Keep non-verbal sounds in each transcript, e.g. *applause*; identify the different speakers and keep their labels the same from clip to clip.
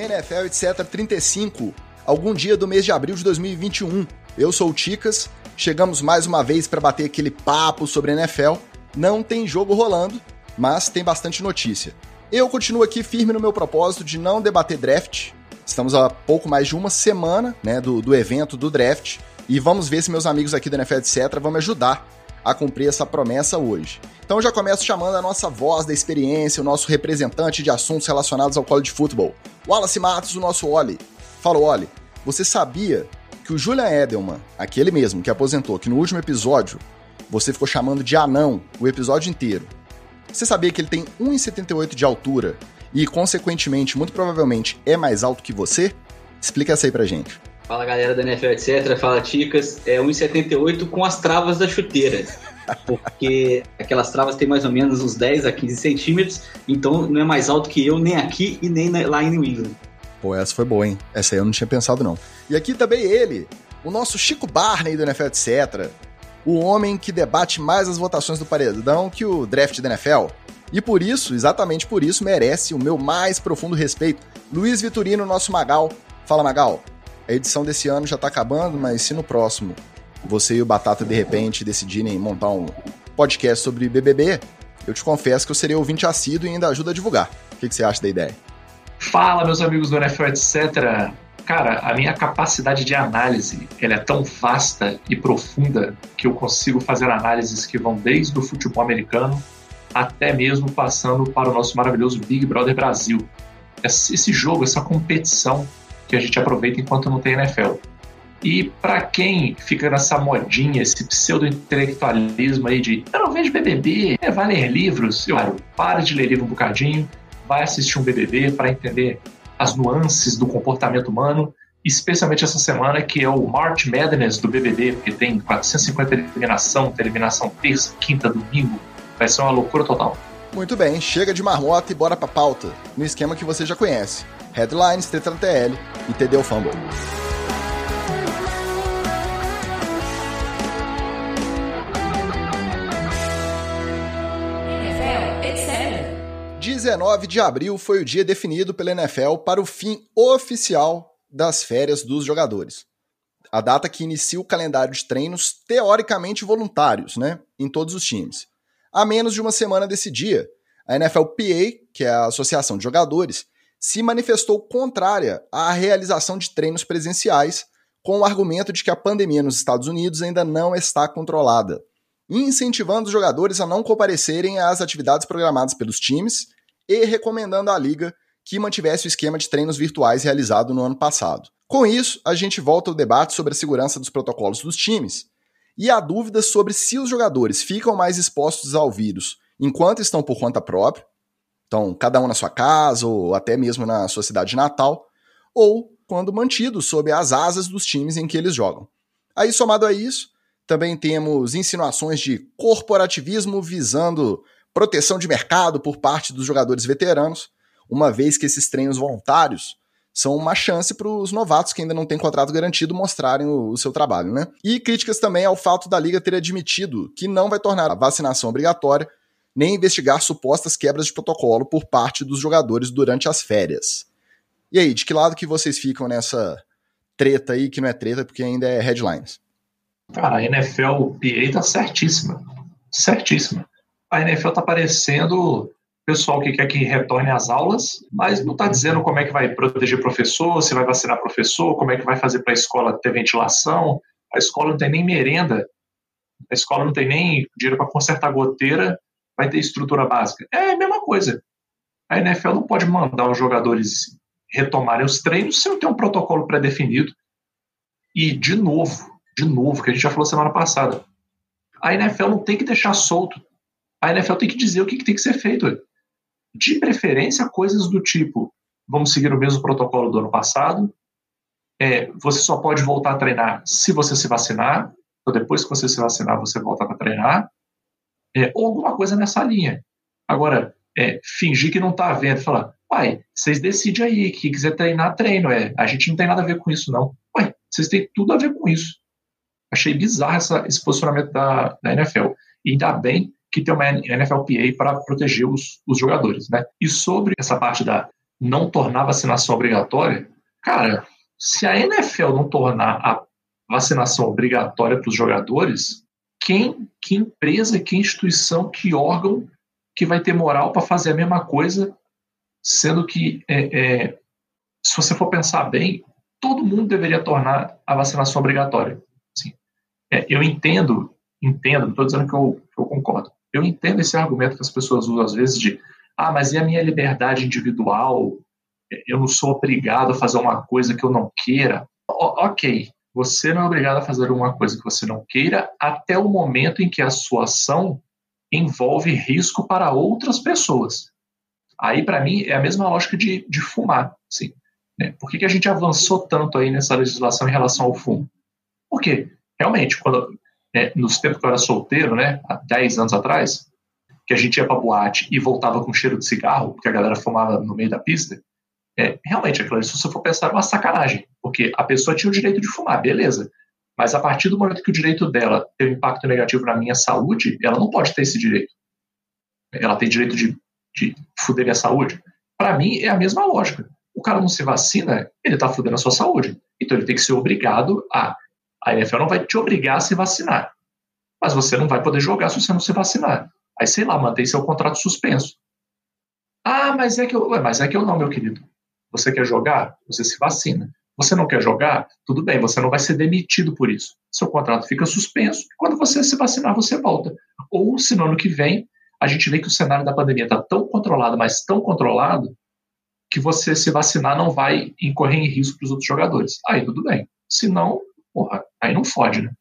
Speaker 1: NFL etc 35, algum dia do mês de abril de 2021. Eu sou o Ticas, chegamos mais uma vez para bater aquele papo sobre NFL. Não tem jogo rolando, mas tem bastante notícia. Eu continuo aqui firme no meu propósito de não debater draft. Estamos a pouco mais de uma semana né, do, do evento do draft. E vamos ver se meus amigos aqui do NFL etc vão me ajudar a cumprir essa promessa hoje. Então já começo chamando a nossa voz da experiência, o nosso representante de assuntos relacionados ao college football, Wallace Matos, o nosso Oli. Fala, Oli, você sabia que o Julian Edelman, aquele mesmo que aposentou, que no último episódio você ficou chamando de anão o episódio inteiro, você sabia que ele tem 1,78 de altura e, consequentemente, muito provavelmente é mais alto que você? Explica essa aí pra gente.
Speaker 2: Fala galera da NFL, etc. Fala Ticas. É 1,78 com as travas da chuteira. Porque aquelas travas têm mais ou menos uns 10 a 15 centímetros, então não é mais alto que eu, nem aqui e nem lá em New England.
Speaker 1: Pô, essa foi boa, hein? Essa aí eu não tinha pensado, não. E aqui também ele, o nosso Chico Barney do NFL, etc. O homem que debate mais as votações do paredão que o draft da NFL. E por isso, exatamente por isso, merece o meu mais profundo respeito. Luiz Vitorino, nosso Magal. Fala, Magal. A edição desse ano já tá acabando, mas se no próximo você e o Batata de repente decidirem montar um podcast sobre BBB, eu te confesso que eu serei ouvinte assíduo e ainda ajuda a divulgar. O que, que você acha da ideia?
Speaker 3: Fala, meus amigos do NFL, etc. Cara, a minha capacidade de análise ela é tão vasta e profunda que eu consigo fazer análises que vão desde o futebol americano até mesmo passando para o nosso maravilhoso Big Brother Brasil. Esse jogo, essa competição que a gente aproveita enquanto não tem NFL. E para quem fica nessa modinha, esse pseudo-intelectualismo aí de eu não vejo BBB, é, vai ler livros, eu para de ler livro um bocadinho, vai assistir um BBB para entender as nuances do comportamento humano, especialmente essa semana que é o March Madness do BBB, porque tem 450 eliminação, eliminação terça, quinta, domingo, vai ser uma loucura total.
Speaker 1: Muito bem, chega de marmota e bora pra pauta, no esquema que você já conhece. Headlines, TTL e TD Fumble. NFL, 19 de abril foi o dia definido pela NFL para o fim oficial das férias dos jogadores. A data que inicia o calendário de treinos teoricamente voluntários, né, em todos os times. A menos de uma semana desse dia, a NFLPA, que é a Associação de Jogadores, se manifestou contrária à realização de treinos presenciais, com o argumento de que a pandemia nos Estados Unidos ainda não está controlada, incentivando os jogadores a não comparecerem às atividades programadas pelos times e recomendando à liga que mantivesse o esquema de treinos virtuais realizado no ano passado. Com isso, a gente volta ao debate sobre a segurança dos protocolos dos times e há dúvidas sobre se os jogadores ficam mais expostos ao vírus enquanto estão por conta própria, então, cada um na sua casa, ou até mesmo na sua cidade natal, ou quando mantidos sob as asas dos times em que eles jogam. Aí, somado a isso, também temos insinuações de corporativismo visando proteção de mercado por parte dos jogadores veteranos, uma vez que esses treinos voluntários são uma chance para os novatos que ainda não têm contrato garantido mostrarem o, o, seu trabalho, né? E críticas também ao fato da liga ter admitido que não vai tornar a vacinação obrigatória nem investigar supostas quebras de protocolo por parte dos jogadores durante as férias. E aí, de que lado que vocês ficam nessa treta aí, que não é treta porque ainda é headlines?
Speaker 3: Cara, a NFL PA tá certíssima. Certíssima. A NFL tá parecendo pessoal que quer que retorne às aulas, mas não está dizendo como é que vai proteger professor, se vai vacinar professor, como é que vai fazer para a escola ter ventilação. A escola não tem nem merenda, a escola não tem nem dinheiro para consertar goteira vai ter estrutura básica. É a mesma coisa. A NFL não pode mandar os jogadores retomarem os treinos sem ter um protocolo pré-definido. E, de novo, de novo, que a gente já falou semana passada, a NFL não tem que deixar solto. A NFL tem que dizer o que, tem que ser feito. De preferência, coisas do tipo: vamos seguir o mesmo protocolo do ano passado, é, você só pode voltar a treinar se você se vacinar, ou depois que você se vacinar, você volta para treinar é, ou alguma coisa nessa linha. Agora, é, fingir que não está vendo, falar, pai, vocês decidem aí, que quiser treinar, treino, é, a gente não tem nada a ver com isso, não. Ué, vocês têm tudo a ver com isso. Achei bizarro essa, esse posicionamento da, da NFL. E ainda bem que tem uma NFLPA para proteger os, os jogadores, né? E sobre essa parte da, não tornar vacinação obrigatória, cara, se a NFL não tornar a vacinação obrigatória para os jogadores, quem, que empresa, que instituição, que órgão que vai ter moral para fazer a mesma coisa, sendo que, é, é, se você for pensar bem, todo mundo deveria tornar a vacinação obrigatória. Assim, é, eu entendo, entendo, não estou dizendo que eu, que eu concordo, eu entendo esse argumento que as pessoas usam às vezes de ah, mas e a minha liberdade individual? Eu não sou obrigado a fazer uma coisa que eu não queira. O ok, você não é obrigado a fazer uma coisa que você não queira até o momento em que a sua ação envolve risco para outras pessoas. Aí, para mim, é a mesma lógica de, de fumar. Assim, né? Por que, que a gente avançou tanto aí nessa legislação em relação ao fumo? Porque, realmente, quando, né, nos tempos que eu era solteiro, né, há 10 anos atrás, que a gente ia para boate e voltava com cheiro de cigarro, porque a galera fumava no meio da pista, é, realmente, aquilo, se você for pensar, é uma sacanagem, porque a pessoa tinha o direito de fumar, beleza. Mas a partir do momento que o direito dela tem um impacto negativo na minha saúde, ela não pode ter esse direito. Ela tem direito de, de fuder a saúde. Para mim, é a mesma lógica. O cara não se vacina, ele está fudendo a sua saúde. Então ele tem que ser obrigado a. A NFL não vai te obrigar a se vacinar. Mas você não vai poder jogar se você não se vacinar. Aí, sei lá, mantém seu contrato suspenso. Ah, mas é que eu. Ué, mas é que eu não, meu querido. Você quer jogar? Você se vacina. Você não quer jogar? Tudo bem, você não vai ser demitido por isso. Seu contrato fica suspenso. Quando você se vacinar, você volta. Ou, se no ano que vem, a gente vê que o cenário da pandemia está tão controlado, mas tão controlado, que você se vacinar não vai incorrer em risco para os outros jogadores. Aí tudo bem. Se não, porra, aí não fode, né?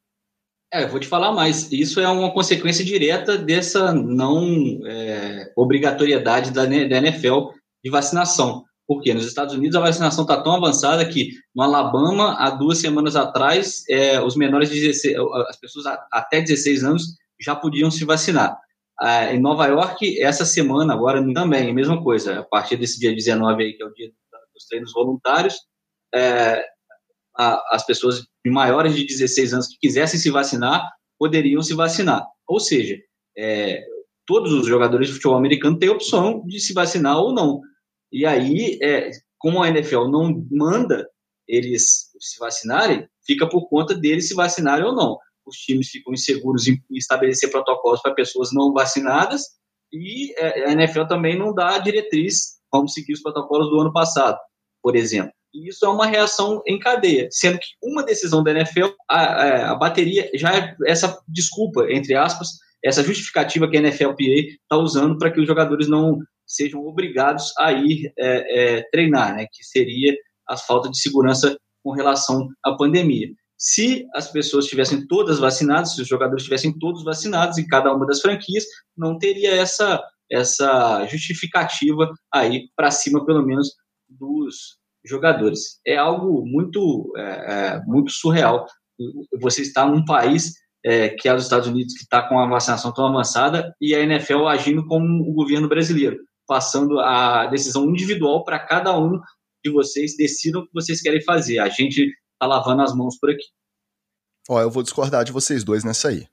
Speaker 2: É, eu vou te falar mais. Isso é uma consequência direta dessa não é, obrigatoriedade da, da NFL de vacinação. Porque nos Estados Unidos a vacinação está tão avançada que no Alabama, há duas semanas atrás, é, os menores de 16, as pessoas até 16 anos já podiam se vacinar. É, em Nova York, essa semana, agora também, a mesma coisa. A partir desse dia 19 aí, que é o dia dos treinos voluntários, é, a, as pessoas maiores de 16 anos que quisessem se vacinar poderiam se vacinar. Ou seja, é, todos os jogadores de futebol americano têm a opção de se vacinar ou não. E aí, é, como a NFL não manda eles se vacinarem, fica por conta deles se vacinarem ou não. Os times ficam inseguros em estabelecer protocolos para pessoas não vacinadas e é, a NFL também não dá diretriz como seguir os protocolos do ano passado, por exemplo. E isso é uma reação em cadeia, sendo que uma decisão da NFL, a, a bateria já é essa desculpa, entre aspas, essa justificativa que a NFLPA está usando para que os jogadores não sejam obrigados a ir é, é, treinar, né, que seria a falta de segurança com relação à pandemia. Se as pessoas estivessem todas vacinadas, se os jogadores estivessem todos vacinados em cada uma das franquias, não teria essa, essa justificativa aí para cima, pelo menos, dos, jogadores. É algo muito, é, é, muito surreal. Você está num país é, que é os Estados Unidos, que está com a vacinação tão avançada, e a NFL agindo como o governo brasileiro, passando a decisão individual para cada um de vocês, decidam o que vocês querem fazer. A gente está lavando as mãos por aqui.
Speaker 1: Ó, eu vou discordar de vocês dois nessa aí.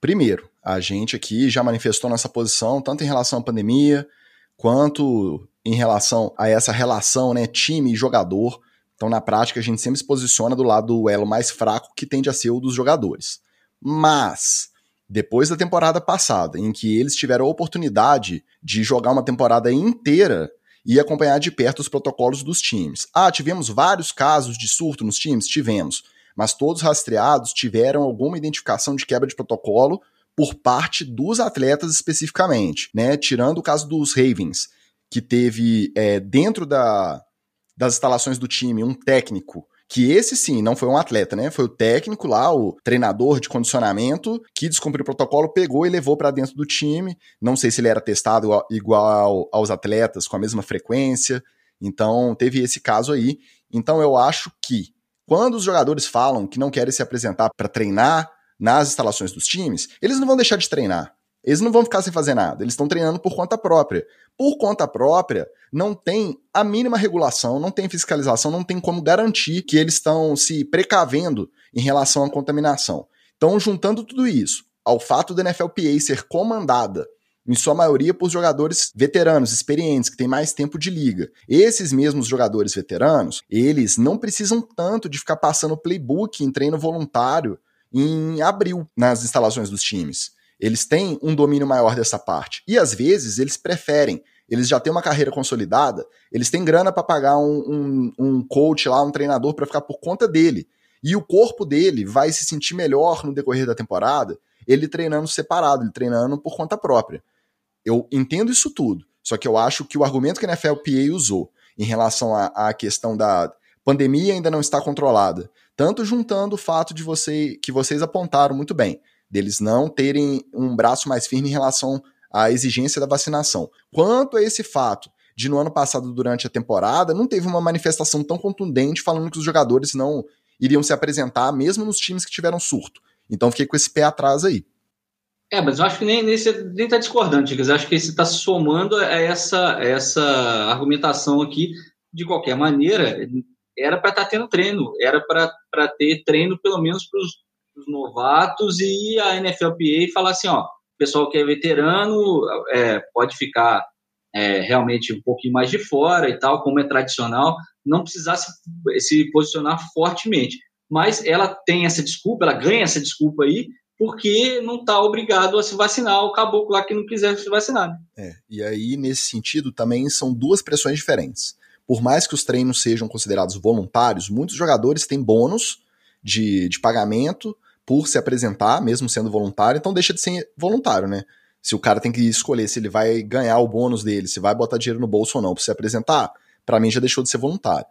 Speaker 1: Primeiro, a gente aqui já manifestou nossa posição, tanto em relação à pandemia, quanto em relação a essa relação, né, time e jogador. Então, na prática, a gente sempre se posiciona do lado do elo mais fraco, que tende a ser o dos jogadores. Mas, depois da temporada passada, em que eles tiveram a oportunidade de jogar uma temporada inteira e acompanhar de perto os protocolos dos times. Ah, tivemos vários casos de surto nos times? Tivemos. Mas todos rastreados tiveram alguma identificação de quebra de protocolo por parte dos atletas especificamente, né? Tirando o caso dos Ravens, que teve é, dentro da, das instalações do time um técnico que esse sim não foi um atleta, né? Foi o técnico lá, o treinador de condicionamento, que descumpriu o protocolo, pegou e levou para dentro do time. Não sei se ele era testado igual, aos atletas, com a mesma frequência. Então, teve esse caso aí. Então, eu acho que quando os jogadores falam que não querem se apresentar para treinar nas instalações dos times, eles não vão deixar de treinar. Eles não vão ficar sem fazer nada, eles estão treinando por conta própria. Por conta própria, não tem a mínima regulação, não tem fiscalização, não tem como garantir que eles estão se precavendo em relação à contaminação. Então, juntando tudo isso ao fato da NFLPA ser comandada em sua maioria por jogadores veteranos, experientes, que têm mais tempo de liga. Esses mesmos jogadores veteranos, eles não precisam tanto de ficar passando playbook em treino voluntário em abril nas instalações dos times. Eles têm um domínio maior dessa parte. E às vezes eles preferem. Eles já têm uma carreira consolidada, eles têm grana para pagar um, um, um coach lá, um treinador para ficar por conta dele. E o corpo dele vai se sentir melhor no decorrer da temporada, ele treinando separado, ele treinando por conta própria. Eu entendo isso tudo. Só que eu acho que o argumento que a NFLPA usou em relação à, questão da pandemia ainda não está controlada, tanto juntando o fato de você que vocês apontaram muito bem, deles não terem um braço mais firme em relação à exigência da vacinação, quanto a esse fato de no ano passado durante a temporada não teve uma manifestação tão contundente falando que os jogadores não iriam se apresentar mesmo nos times que tiveram surto. Então fiquei com esse pé atrás aí.
Speaker 2: É, mas eu acho que nem, nem, tá discordando, Eu acho que você está somando a essa, essa argumentação aqui. De qualquer maneira, era para estar tá tendo treino, era para ter treino pelo menos novatos e a NFLPA falar assim, ó, pessoal que é veterano é, pode ficar é, realmente um pouquinho mais de fora e tal, como é tradicional, não precisar se, se posicionar fortemente. Mas ela tem essa desculpa, ela ganha essa desculpa aí, porque não está obrigado a se vacinar o caboclo lá que não quiser se vacinar. Né?
Speaker 1: É, e aí, nesse sentido, também são duas pressões diferentes. Por mais que os treinos sejam considerados voluntários, muitos jogadores têm bônus de, de pagamento por se apresentar, mesmo sendo voluntário, então deixa de ser voluntário, né? Se o cara tem que escolher se ele vai ganhar o bônus dele, se vai botar dinheiro no bolso ou não para se apresentar, para mim já deixou de ser voluntário.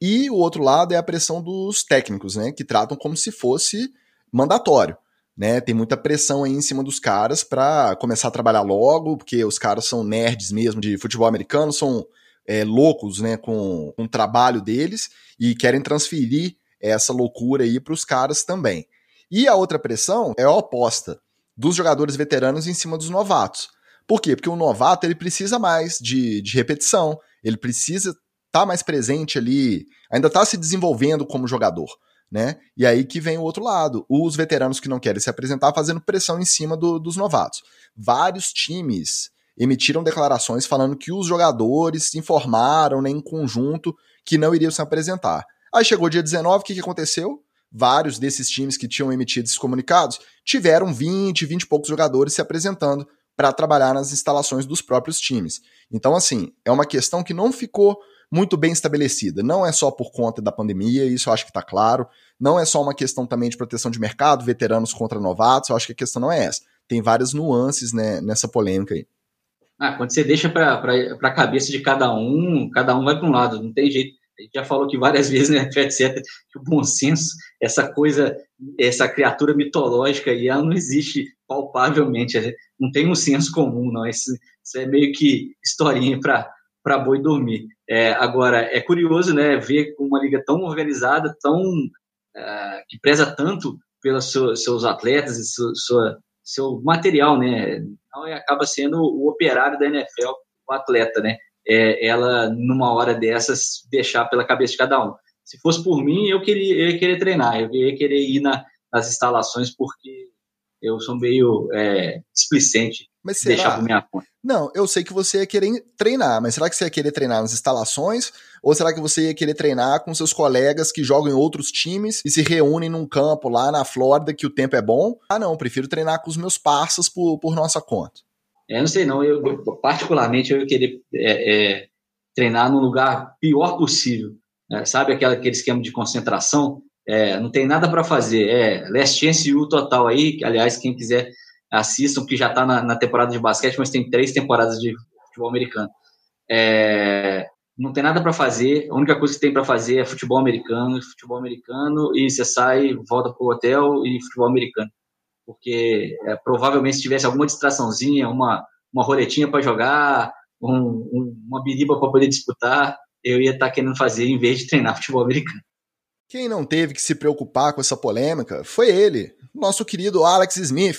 Speaker 1: E o outro lado é a pressão dos técnicos, né? Que tratam como se fosse mandatório né? Tem muita pressão aí em cima dos caras para começar a trabalhar logo, porque os caras são nerds mesmo de futebol americano, são é, loucos, né, com, com o trabalho deles e querem transferir essa loucura aí para os caras também. E a outra pressão é a oposta, dos jogadores veteranos em cima dos novatos. Por quê? Porque o novato ele precisa mais de, de repetição, ele precisa estar tá mais presente ali, ainda está se desenvolvendo como jogador né? E aí que vem o outro lado, os veteranos que não querem se apresentar fazendo pressão em cima do, dos novatos. Vários times emitiram declarações falando que os jogadores informaram né, em conjunto que não iriam se apresentar. Aí chegou dia 19, o que, que aconteceu? Vários desses times que tinham emitido esses comunicados tiveram 20, 20 e poucos jogadores se apresentando para trabalhar nas instalações dos próprios times. Então, assim, é uma questão que não ficou muito bem estabelecida. Não é só por conta da pandemia, isso eu acho que está claro. Não é só uma questão também de proteção de mercado, veteranos contra novatos, eu acho que a questão não é essa. Tem várias nuances né, nessa polêmica aí.
Speaker 2: Ah, quando você deixa para a cabeça de cada um, cada um vai para um lado, não tem jeito. A gente já falou que várias *laughs* vezes, né, etc., que o bom senso, essa coisa, essa criatura mitológica aí, ela não existe palpavelmente, não tem um senso comum, não. Isso, isso é meio que historinha para boi dormir. É, agora, é curioso né, ver uma liga tão organizada, tão uh, que preza tanto pelos seu, seus atletas e seu, sua, seu material, né? Acaba sendo o operário da NFL, o atleta, né? É, ela, numa hora dessas, deixar pela cabeça de cada um. Se fosse por mim, eu, queria, eu ia querer treinar, eu ia querer ir na, nas instalações, porque eu sou meio é, displicente
Speaker 1: mas será? deixar por minha conta. Não, eu sei que você ia querer treinar, mas será que você ia querer treinar nas instalações? Ou será que você ia querer treinar com seus colegas que jogam em outros times e se reúnem num campo lá na Flórida que o tempo é bom? Ah, não, prefiro treinar com os meus parceiros por, por nossa conta.
Speaker 2: É, não sei não, eu particularmente eu ia querer é, é, treinar num lugar pior possível. É, sabe aquela, aquele esquema de concentração? É, não tem nada para fazer. É Last Chance U total aí, que, aliás, quem quiser assistam, que já está na, na, temporada de basquete, mas tem três temporadas de futebol americano. É, não tem nada para fazer, a única coisa que tem para fazer é futebol americano, futebol americano, e você sai, volta para o hotel e futebol americano. Porque é, provavelmente se tivesse alguma distraçãozinha, uma, uma roletinha para jogar, um, um, uma biriba para poder disputar, eu ia estar tá querendo fazer em vez de treinar *laughs* futebol americano.
Speaker 1: Quem não teve que se preocupar com essa polêmica foi ele, nosso querido Alex Smith,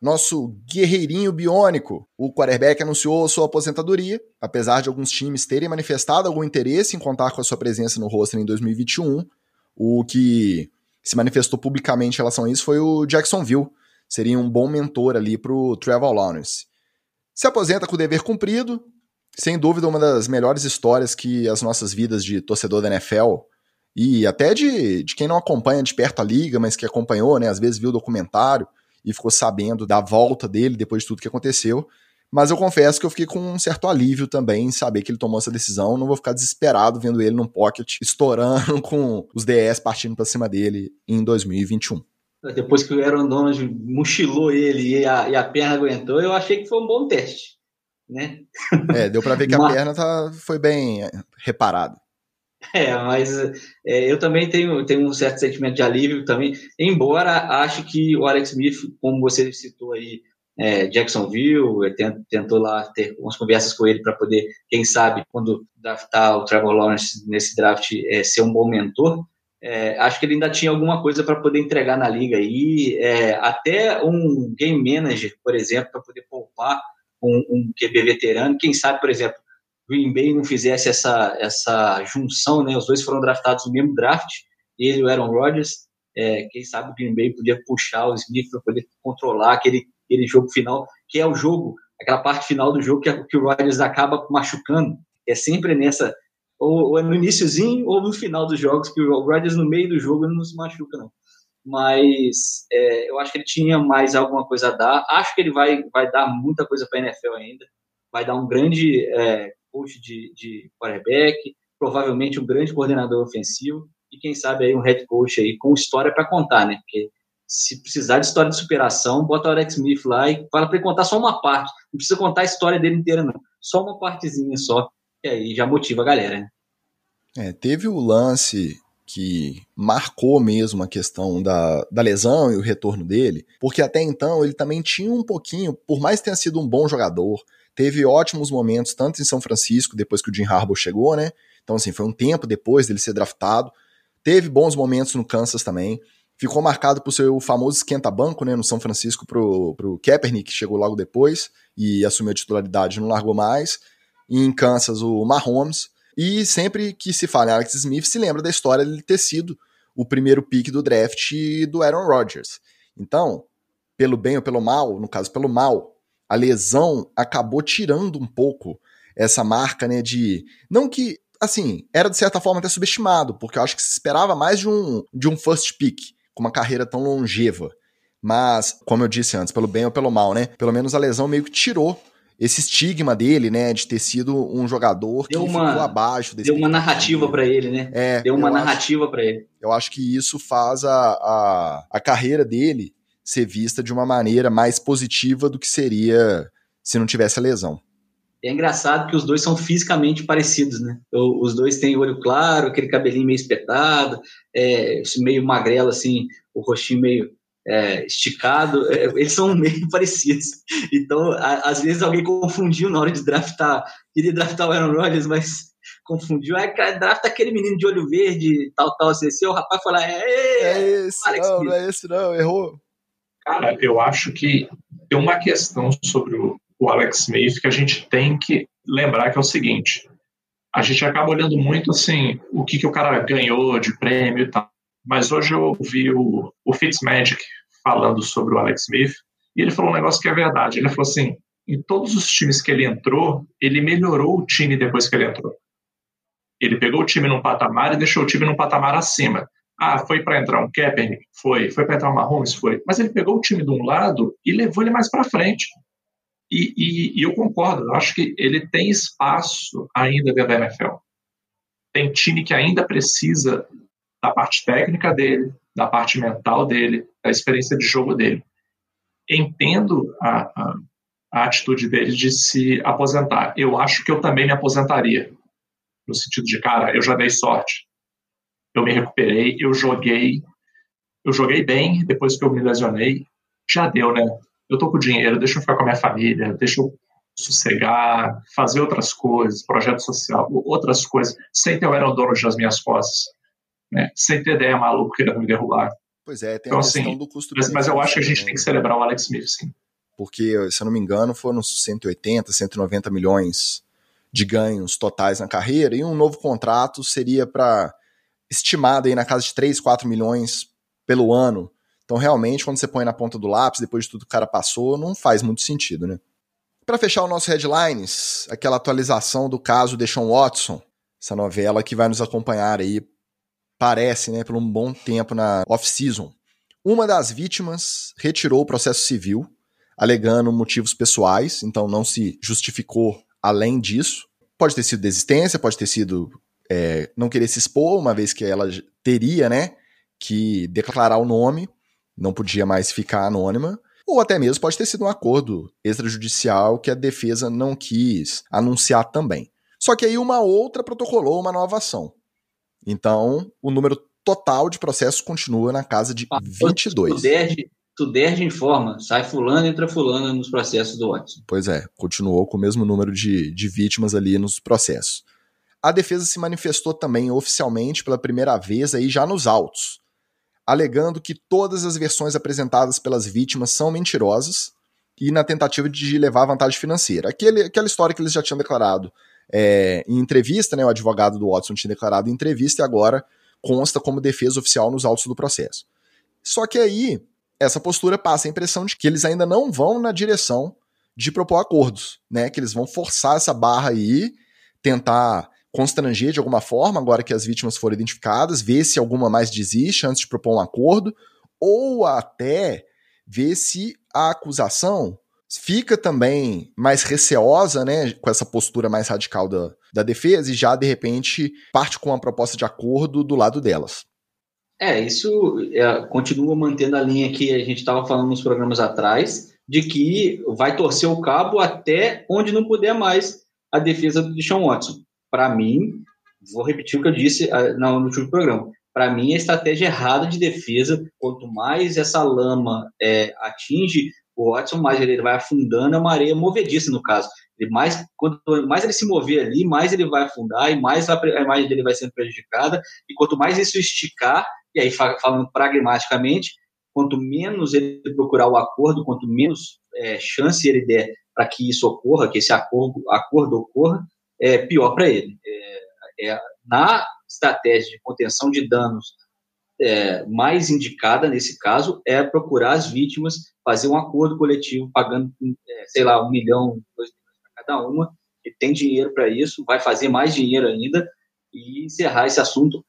Speaker 1: nosso guerreirinho biônico. O quarterback anunciou sua aposentadoria, apesar de alguns times terem manifestado algum interesse em contar com a sua presença no roster em 2021. O que se manifestou publicamente em relação a isso foi o Jacksonville. Seria um bom mentor ali para o Trevor Lawrence. Se aposenta com o dever cumprido, sem dúvida uma das melhores histórias que as nossas vidas de torcedor da NFL e até de, de quem não acompanha de perto a liga, mas que acompanhou, né, às vezes viu o documentário e ficou sabendo da volta dele depois de tudo que aconteceu. Mas eu confesso que eu fiquei com um certo alívio também em saber que ele tomou essa decisão. Não vou ficar desesperado vendo ele num pocket *laughs* estourando com os DS partindo para cima dele em 2021.
Speaker 2: Depois que o Aaron Donald mochilou ele e a, e a perna aguentou, eu achei que foi um bom teste né?
Speaker 1: É, deu para ver que a *laughs* perna tá, foi bem reparada.
Speaker 2: É, mas é, eu também tenho, tenho um certo sentimento de alívio também, embora acho que o Alex Smith, como você citou aí, é, Jacksonville, tentou lá ter umas conversas com ele para poder, quem sabe, quando draftar o Trevor Lawrence nesse draft, é, ser um bom mentor. É, acho que ele ainda tinha alguma coisa para poder entregar na liga aí, é, até um game manager, por exemplo, para poder poupar um, um QB veterano. Quem sabe, por exemplo, Green Bay não fizesse essa, essa junção, né? Os dois foram draftados no mesmo draft, ele e o Aaron Rodgers. É, quem sabe o Green Bay podia puxar o Smith para poder controlar aquele, aquele jogo final, que é o jogo, aquela parte final do jogo que, que o Rodgers acaba machucando. É sempre nessa, ou, ou é no iníciozinho ou no final dos jogos, que o Rodgers no meio do jogo não se machuca, não mas é, eu acho que ele tinha mais alguma coisa a dar. Acho que ele vai, vai dar muita coisa para a NFL ainda. Vai dar um grande é, coach de, de quarterback, provavelmente um grande coordenador ofensivo e quem sabe aí um head coach aí com história para contar, né? Porque se precisar de história de superação, bota o Alex Smith lá e fala para ele contar só uma parte. Não precisa contar a história dele inteira, não. Só uma partezinha só. E aí já motiva a galera, né?
Speaker 1: É, teve o lance que marcou mesmo a questão da, da lesão e o retorno dele, porque até então ele também tinha um pouquinho, por mais que tenha sido um bom jogador, teve ótimos momentos, tanto em São Francisco, depois que o Jim Harbaugh chegou, né? Então, assim, foi um tempo depois dele ser draftado. Teve bons momentos no Kansas também. Ficou marcado por seu famoso esquenta-banco, né? No São Francisco pro, pro Kaepernick, que chegou logo depois e assumiu a titularidade não largou mais. E em Kansas, o Mahomes. E sempre que se fala em Alex Smith, se lembra da história de ter sido o primeiro pick do draft do Aaron Rodgers. Então, pelo bem ou pelo mal, no caso pelo mal, a lesão acabou tirando um pouco essa marca, né, de não que assim, era de certa forma até subestimado, porque eu acho que se esperava mais de um de um first pick com uma carreira tão longeva. Mas, como eu disse antes, pelo bem ou pelo mal, né? Pelo menos a lesão meio que tirou esse estigma dele, né, de ter sido um jogador
Speaker 2: deu que uma, ficou abaixo desse. Deu uma narrativa para ele, né? É, deu uma narrativa para ele.
Speaker 1: Eu acho que isso faz a, a, a carreira dele ser vista de uma maneira mais positiva do que seria se não tivesse a lesão.
Speaker 2: É engraçado que os dois são fisicamente parecidos, né? Os dois têm olho claro, aquele cabelinho meio espetado, é, meio magrelo, assim, o rostinho meio é, esticado, é, eles são meio *laughs* parecidos. Então, a, às vezes alguém confundiu na hora de draftar, queria draftar o Aaron Rodgers, mas *laughs* confundiu. Aí, cara, drafta aquele menino de olho verde, tal, tal, assim, assim o rapaz foi lá, é,
Speaker 1: é esse, Alex não, não é esse não, errou.
Speaker 3: Cara, eu acho que tem uma questão sobre o, o Alex Smith que a gente tem que lembrar que é o seguinte, a gente acaba olhando muito, assim, o que, que o cara ganhou de prêmio e tal. Mas hoje eu ouvi o, o Fitzmagic falando sobre o Alex Smith e ele falou um negócio que é verdade. Ele falou assim: em todos os times que ele entrou, ele melhorou o time depois que ele entrou. Ele pegou o time num patamar e deixou o time num patamar acima. Ah, foi para entrar um Kaepernick? Foi. Foi para entrar um Mahomes? Foi. Mas ele pegou o time de um lado e levou ele mais para frente. E, e, e, eu concordo, eu acho que ele tem espaço ainda dentro da NFL. Tem time que ainda precisa da parte técnica dele, da parte mental dele, da experiência de jogo dele. Entendo a, a, a atitude dele de se aposentar. Eu acho que eu também me aposentaria. No sentido de, cara, eu já dei sorte. Eu me recuperei, eu joguei. Eu joguei bem depois que eu me lesionei. Já deu, né? Eu tô com dinheiro, deixa eu ficar com a minha família, deixa eu sossegar, fazer outras coisas, projeto social, outras coisas, sem ter o Aaron Donald nas minhas costas né, sem ter ideia maluco querendo me derrubar.
Speaker 1: Pois é, tem então, a questão assim, do custo.
Speaker 3: Mas, mas eu acho que a gente tem que celebrar o Alex Smith, sim.
Speaker 1: Porque, se eu não me engano, foram 180, 190 milhões de ganhos totais na carreira, e um novo contrato seria para estimado aí na casa de 3, 4 milhões pelo ano. Então, realmente, quando você põe na ponta do lápis, depois de tudo que o cara passou, não faz muito sentido, né? para fechar o nosso headlines, aquela atualização do caso de Sean Watson, essa novela que vai nos acompanhar aí, parece, né, por um bom tempo na off-season. Uma das vítimas retirou o processo civil, alegando motivos pessoais, então não se justificou além disso. Pode ter sido desistência, pode ter sido é, não querer se expor, uma vez que ela teria, né, que declarar o nome, não podia mais ficar anônima, ou até mesmo pode ter sido um acordo extrajudicial que a defesa não quis anunciar também. Só que aí uma outra protocolou uma nova ação. Então, o número total de processos continua na casa de 22.
Speaker 2: Tuderge, Tuderge informa, sai fulano, entra fulano nos processos do Watson.
Speaker 1: Pois é, continuou com o mesmo número de, de vítimas ali nos processos. A defesa se manifestou também oficialmente pela primeira vez aí já nos autos, alegando que todas as versões apresentadas pelas vítimas são mentirosas e na tentativa de levar vantagem financeira. Aquele, aquela história que eles já tinham declarado é, em entrevista, né, o advogado do Watson tinha declarado em entrevista e agora consta como defesa oficial nos autos do processo. Só que aí, essa postura passa a impressão de que eles ainda não vão na direção de propor acordos, né? Que eles vão forçar essa barra aí, tentar constranger de alguma forma, agora que as vítimas foram identificadas, ver se alguma mais desiste antes de propor um acordo, ou até ver se a acusação fica também mais receosa, né, com essa postura mais radical da, da defesa e já de repente parte com uma proposta de acordo do lado delas.
Speaker 2: É, isso é, continua mantendo a linha que a gente estava falando nos programas atrás, de que vai torcer o cabo até onde não puder mais a defesa do Sean Watson. Para mim, vou repetir o que eu disse uh, no último programa. Para mim, a estratégia errada de defesa, quanto mais essa lama é, atinge o Watson, mais ele vai afundando, é uma areia movediça no caso. Ele mais, quanto mais ele se mover ali, mais ele vai afundar e mais a, a imagem dele vai sendo prejudicada. E quanto mais isso esticar, e aí falando pragmaticamente, quanto menos ele procurar o acordo, quanto menos é, chance ele der para que isso ocorra, que esse acordo, acordo ocorra, é pior para ele. É, é, na estratégia de contenção de danos é, mais indicada nesse caso é procurar as vítimas, fazer um acordo coletivo, pagando, é, sei lá, um milhão, dois milhões para cada uma, e tem dinheiro para isso, vai fazer mais dinheiro ainda e encerrar esse assunto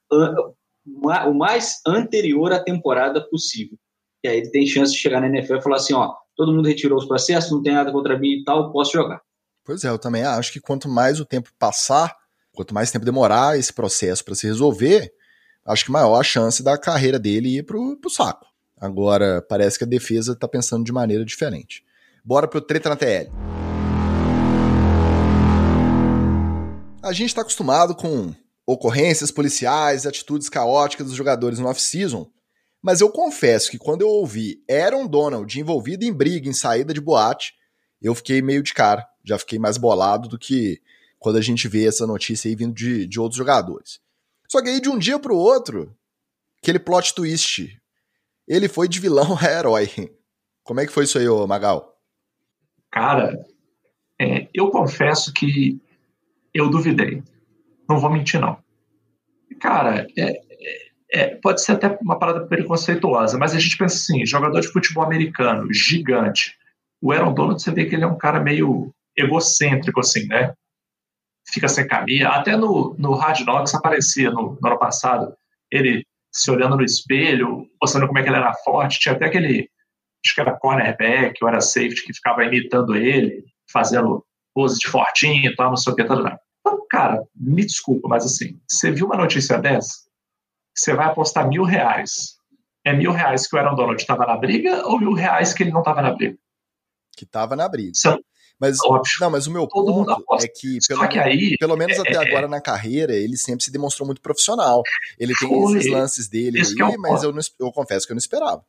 Speaker 2: o mais anterior à temporada possível. E aí ele tem chance de chegar na NFL e falar assim, ó, todo mundo retirou os processos, não tem nada contra mim e tal, posso jogar.
Speaker 1: Pois é, eu também acho que quanto mais o tempo passar, quanto mais tempo demorar esse processo para se resolver, acho que maior a chance da carreira dele ir pro, pro saco. Agora, parece que a defesa tá pensando de maneira diferente. Bora pro treta na TL. A gente está acostumado com ocorrências policiais, atitudes caóticas dos jogadores no off-season, mas eu confesso que quando eu ouvi Aaron Donald envolvido em briga em saída de boate, eu fiquei meio de cara. Já fiquei mais bolado do que quando a gente vê essa notícia aí vindo de, de outros jogadores. Só que aí de um dia pro outro, aquele plot twist, ele foi de vilão a herói. Como é que foi isso aí, ô Magal?
Speaker 3: Cara, é, eu confesso que eu duvidei. Não vou mentir, não. Cara, é, é, pode ser até uma parada preconceituosa, mas a gente pensa assim: jogador de futebol americano, gigante. O Aaron Donald, você vê que ele é um cara meio egocêntrico, assim, né? Fica sem camisa. Até no, no Hard Knocks aparecia no, no ano passado, ele se olhando no espelho, mostrando como é que ele era forte. Tinha até aquele, acho que era cornerback ou era safety, que ficava imitando ele, fazendo pose de fortinho e tal, não sei o que. Tal, tal. Então, cara, me desculpa, mas assim, você viu uma notícia dessa? Você vai apostar mil reais. É mil reais que o Aaron Donald estava na briga ou mil reais que ele não estava na briga?
Speaker 1: Que estava na briga. Mas, não, mas o meu Todo ponto é que, pelo, que aí, pelo menos é, até é, agora na carreira, ele sempre se demonstrou muito profissional. Ele tem foi, esses lances dele aí, é mas eu, não, eu confesso que eu não esperava.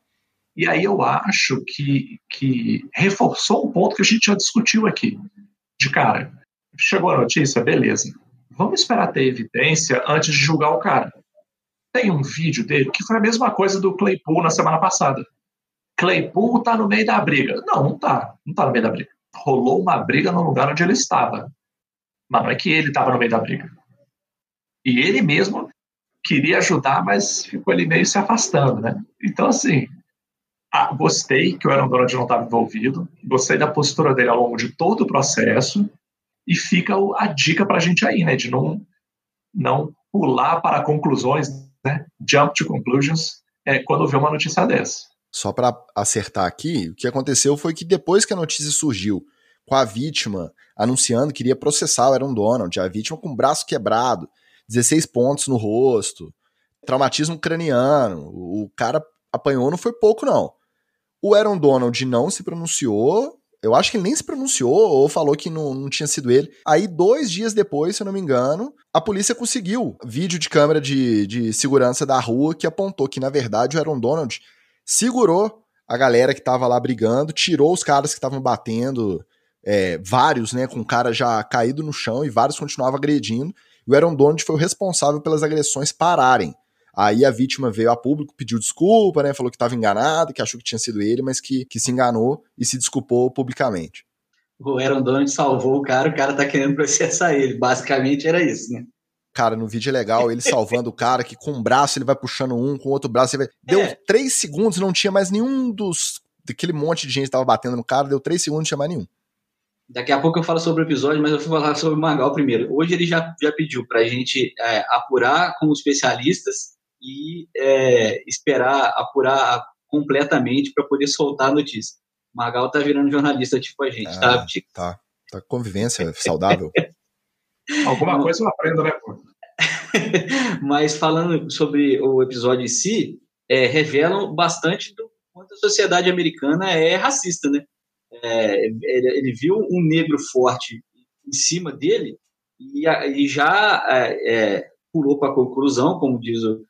Speaker 3: E aí eu acho que, que reforçou um ponto que a gente já discutiu aqui. De cara, chegou a notícia, beleza. Vamos esperar ter evidência antes de julgar o cara. Tem um vídeo dele que foi a mesma coisa do Claypool na semana passada. Claypool tá no meio da briga. Não, não tá. Não tá no meio da briga. Rolou uma briga no lugar onde ele estava. Mas não é que ele estava no meio da briga. E ele mesmo queria ajudar, mas ficou ali meio se afastando, né? Então, assim, ah, gostei que o Aaron Donald não estava envolvido, gostei da postura dele ao longo de todo o processo, e fica a dica para a gente aí, né, de não, não pular para conclusões, né, jump to conclusions, é, quando vê uma notícia dessa.
Speaker 1: Só para acertar aqui, o que aconteceu foi que depois que a notícia surgiu com a vítima anunciando que iria processar o Aaron Donald, a vítima com o braço quebrado, 16 pontos no rosto, traumatismo craniano, o cara apanhou não foi pouco não. O Aaron Donald não se pronunciou, eu acho que ele nem se pronunciou ou falou que não, não tinha sido ele. Aí, dois dias depois, se eu não me engano, a polícia conseguiu vídeo de câmera de, de segurança da rua que apontou que, na verdade, o Aaron Donald segurou a galera que tava lá brigando, tirou os caras que estavam batendo, é, vários, né, com o cara já caído no chão e vários continuavam agredindo. E o Aaron Donald foi o responsável pelas agressões pararem. Aí a vítima veio a público, pediu desculpa, né? Falou que estava enganado, que achou que tinha sido ele, mas que, que se enganou e se desculpou publicamente.
Speaker 2: O Aaron Donald salvou o cara, o cara tá querendo processar ele. Basicamente era isso, né?
Speaker 1: Cara, no vídeo é legal ele salvando o cara, que com um braço ele vai puxando um, com o outro braço ele vai... Deu é. três segundos, não tinha mais nenhum dos. daquele monte de gente que tava batendo no cara, deu três segundos, não tinha mais nenhum.
Speaker 2: Daqui a pouco eu falo sobre o episódio, mas eu vou falar sobre o Magal primeiro. Hoje ele já, já pediu pra gente é, apurar com os especialistas e é, esperar apurar completamente para poder soltar a notícia. O Magal tá virando jornalista tipo a gente, tá, ah, tá?
Speaker 1: Tá. Tá convivência saudável.
Speaker 3: Alguma coisa eu aprendo, né? *laughs*
Speaker 2: Mas falando sobre o episódio em si, é, revelam bastante do quanto a sociedade americana é racista, né? É, ele, ele, viu um negro forte em cima dele e, e já é, é pulou para a conclusão, como diz o,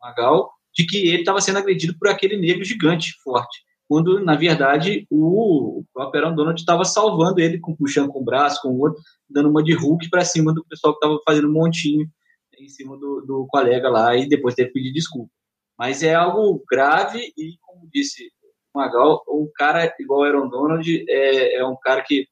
Speaker 2: Magal, de que ele estava sendo agredido por aquele negro gigante forte, quando na verdade o, próprio Aaron Donald estava salvando ele, com, puxando com o braço, com o outro, dando uma de Hulk para cima do pessoal que estava fazendo um montinho em cima do, do colega lá e depois teve que pedir desculpa. Mas é algo grave e, como disse o Magal, o cara igual o Aaron Donald é, é um cara que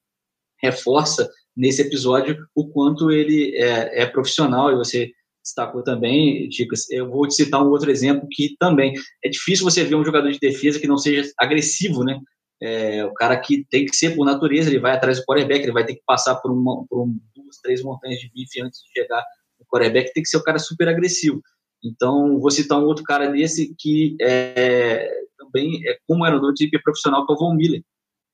Speaker 2: reforça nesse episódio o quanto ele é, é profissional e você destacou também, Dicas. Eu vou te citar um outro exemplo que também é difícil você ver um jogador de defesa que não seja agressivo, né? É, o cara que tem que ser por natureza, ele vai atrás do quarterback, ele vai ter que passar por, uma, por um, duas, três montanhas de bife antes de chegar no quarterback, tem que ser o um cara super agressivo. Então, vou citar um outro cara desse que é, também é como era no tipo profissional, que é o Von Miller.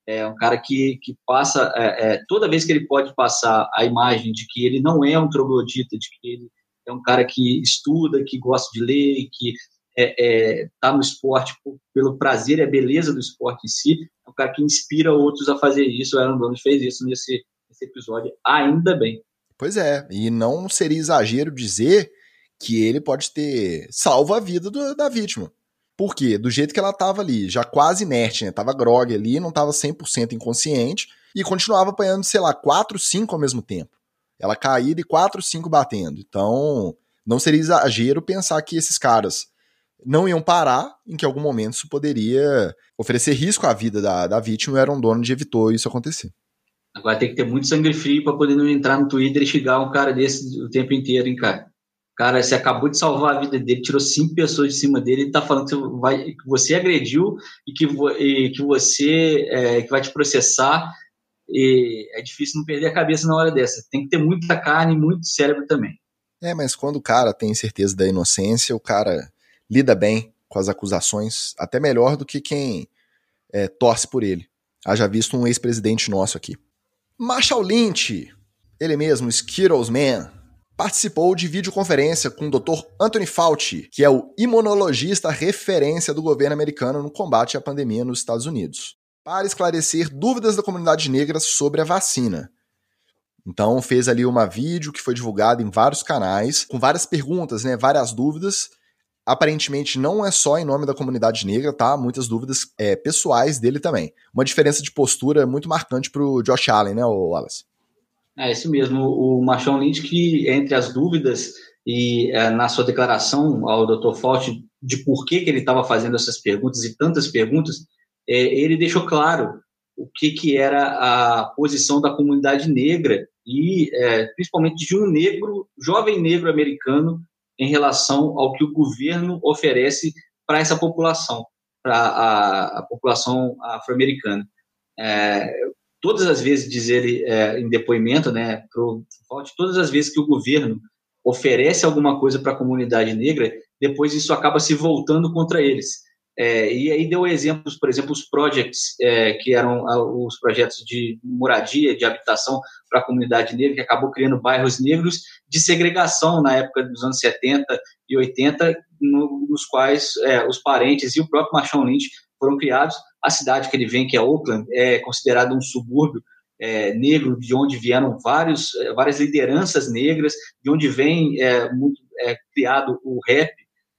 Speaker 2: É um cara que, que passa, é, é, toda vez que ele pode passar a imagem de que ele não é um troglodita, de que ele é um cara que estuda, que gosta de ler, que é, é, tá no esporte pelo prazer e a beleza do esporte em si, é um cara que inspira outros a fazer isso. O Aaron Donald fez isso nesse, nesse episódio, ainda bem.
Speaker 1: Pois é, e não seria exagero dizer que ele pode ter salvo a vida do, da vítima. Por quê? Do jeito que ela estava ali, já quase inerte, né? Tava grog ali, não estava 100% inconsciente e continuava apanhando, sei lá, 4, 5 ao mesmo tempo. Ela caída e 4, 5 batendo. Então, não seria exagero pensar que esses caras não iam parar, em que algum momento isso poderia oferecer risco à vida da, da vítima e o Aaron Donald evitou isso acontecer.
Speaker 2: Agora tem que ter muito sangue frio para poder não entrar no Twitter e xingar um cara desse o tempo inteiro, hein, cara? Cara, você acabou de salvar a vida dele, tirou cinco pessoas de cima dele e tá falando que vai, que você agrediu e que, e que você é, que vai te processar e é difícil não perder a cabeça na hora dessa. Tem que ter muita carne e muito cérebro também.
Speaker 1: É, mas quando o cara tem certeza da inocência, o cara lida bem com as acusações, até melhor do que quem é, torce por ele. Haja visto um ex-presidente nosso aqui. Marshall Lynch, ele mesmo, Skittles Man, participou de videoconferência com o Dr. Anthony Fauci, que é o imunologista referência do governo americano no combate à pandemia nos Estados Unidos para esclarecer dúvidas da comunidade negra sobre a vacina. Então fez ali uma vídeo que foi divulgado em vários canais, com várias perguntas, né, várias dúvidas. Aparentemente não é só em nome da comunidade negra, tá? Muitas dúvidas é, pessoais dele também. Uma diferença de postura muito marcante pro Josh Allen, né, Wallace?
Speaker 2: É isso mesmo. O Machon Lynch, que entre as dúvidas e é, na sua declaração ao Dr. Fauci de por que, que ele estava fazendo essas perguntas e tantas perguntas, é, ele deixou claro o que, que era a posição da comunidade negra e é, principalmente de um negro, jovem negro americano, em relação ao que o governo oferece para essa população. para a, a, população afro-americana. É, todas as vezes, diz ele é, em depoimento, né, pro, todas as vezes que o governo oferece alguma coisa para a comunidade negra, depois isso acaba se voltando contra eles. É, e aí deu exemplos, por exemplo, os projects, é, que eram os projetos de moradia, de habitação para a comunidade negra, que acabou criando bairros negros de segregação na época dos anos 70 e 80, no, nos quais é, os parentes e o próprio Marshawn Lynch foram criados. A cidade que ele vem, que é Oakland, é considerada um subúrbio é, negro, de onde vieram vários, é, várias lideranças negras, de onde vem é, muito, é, criado o rap,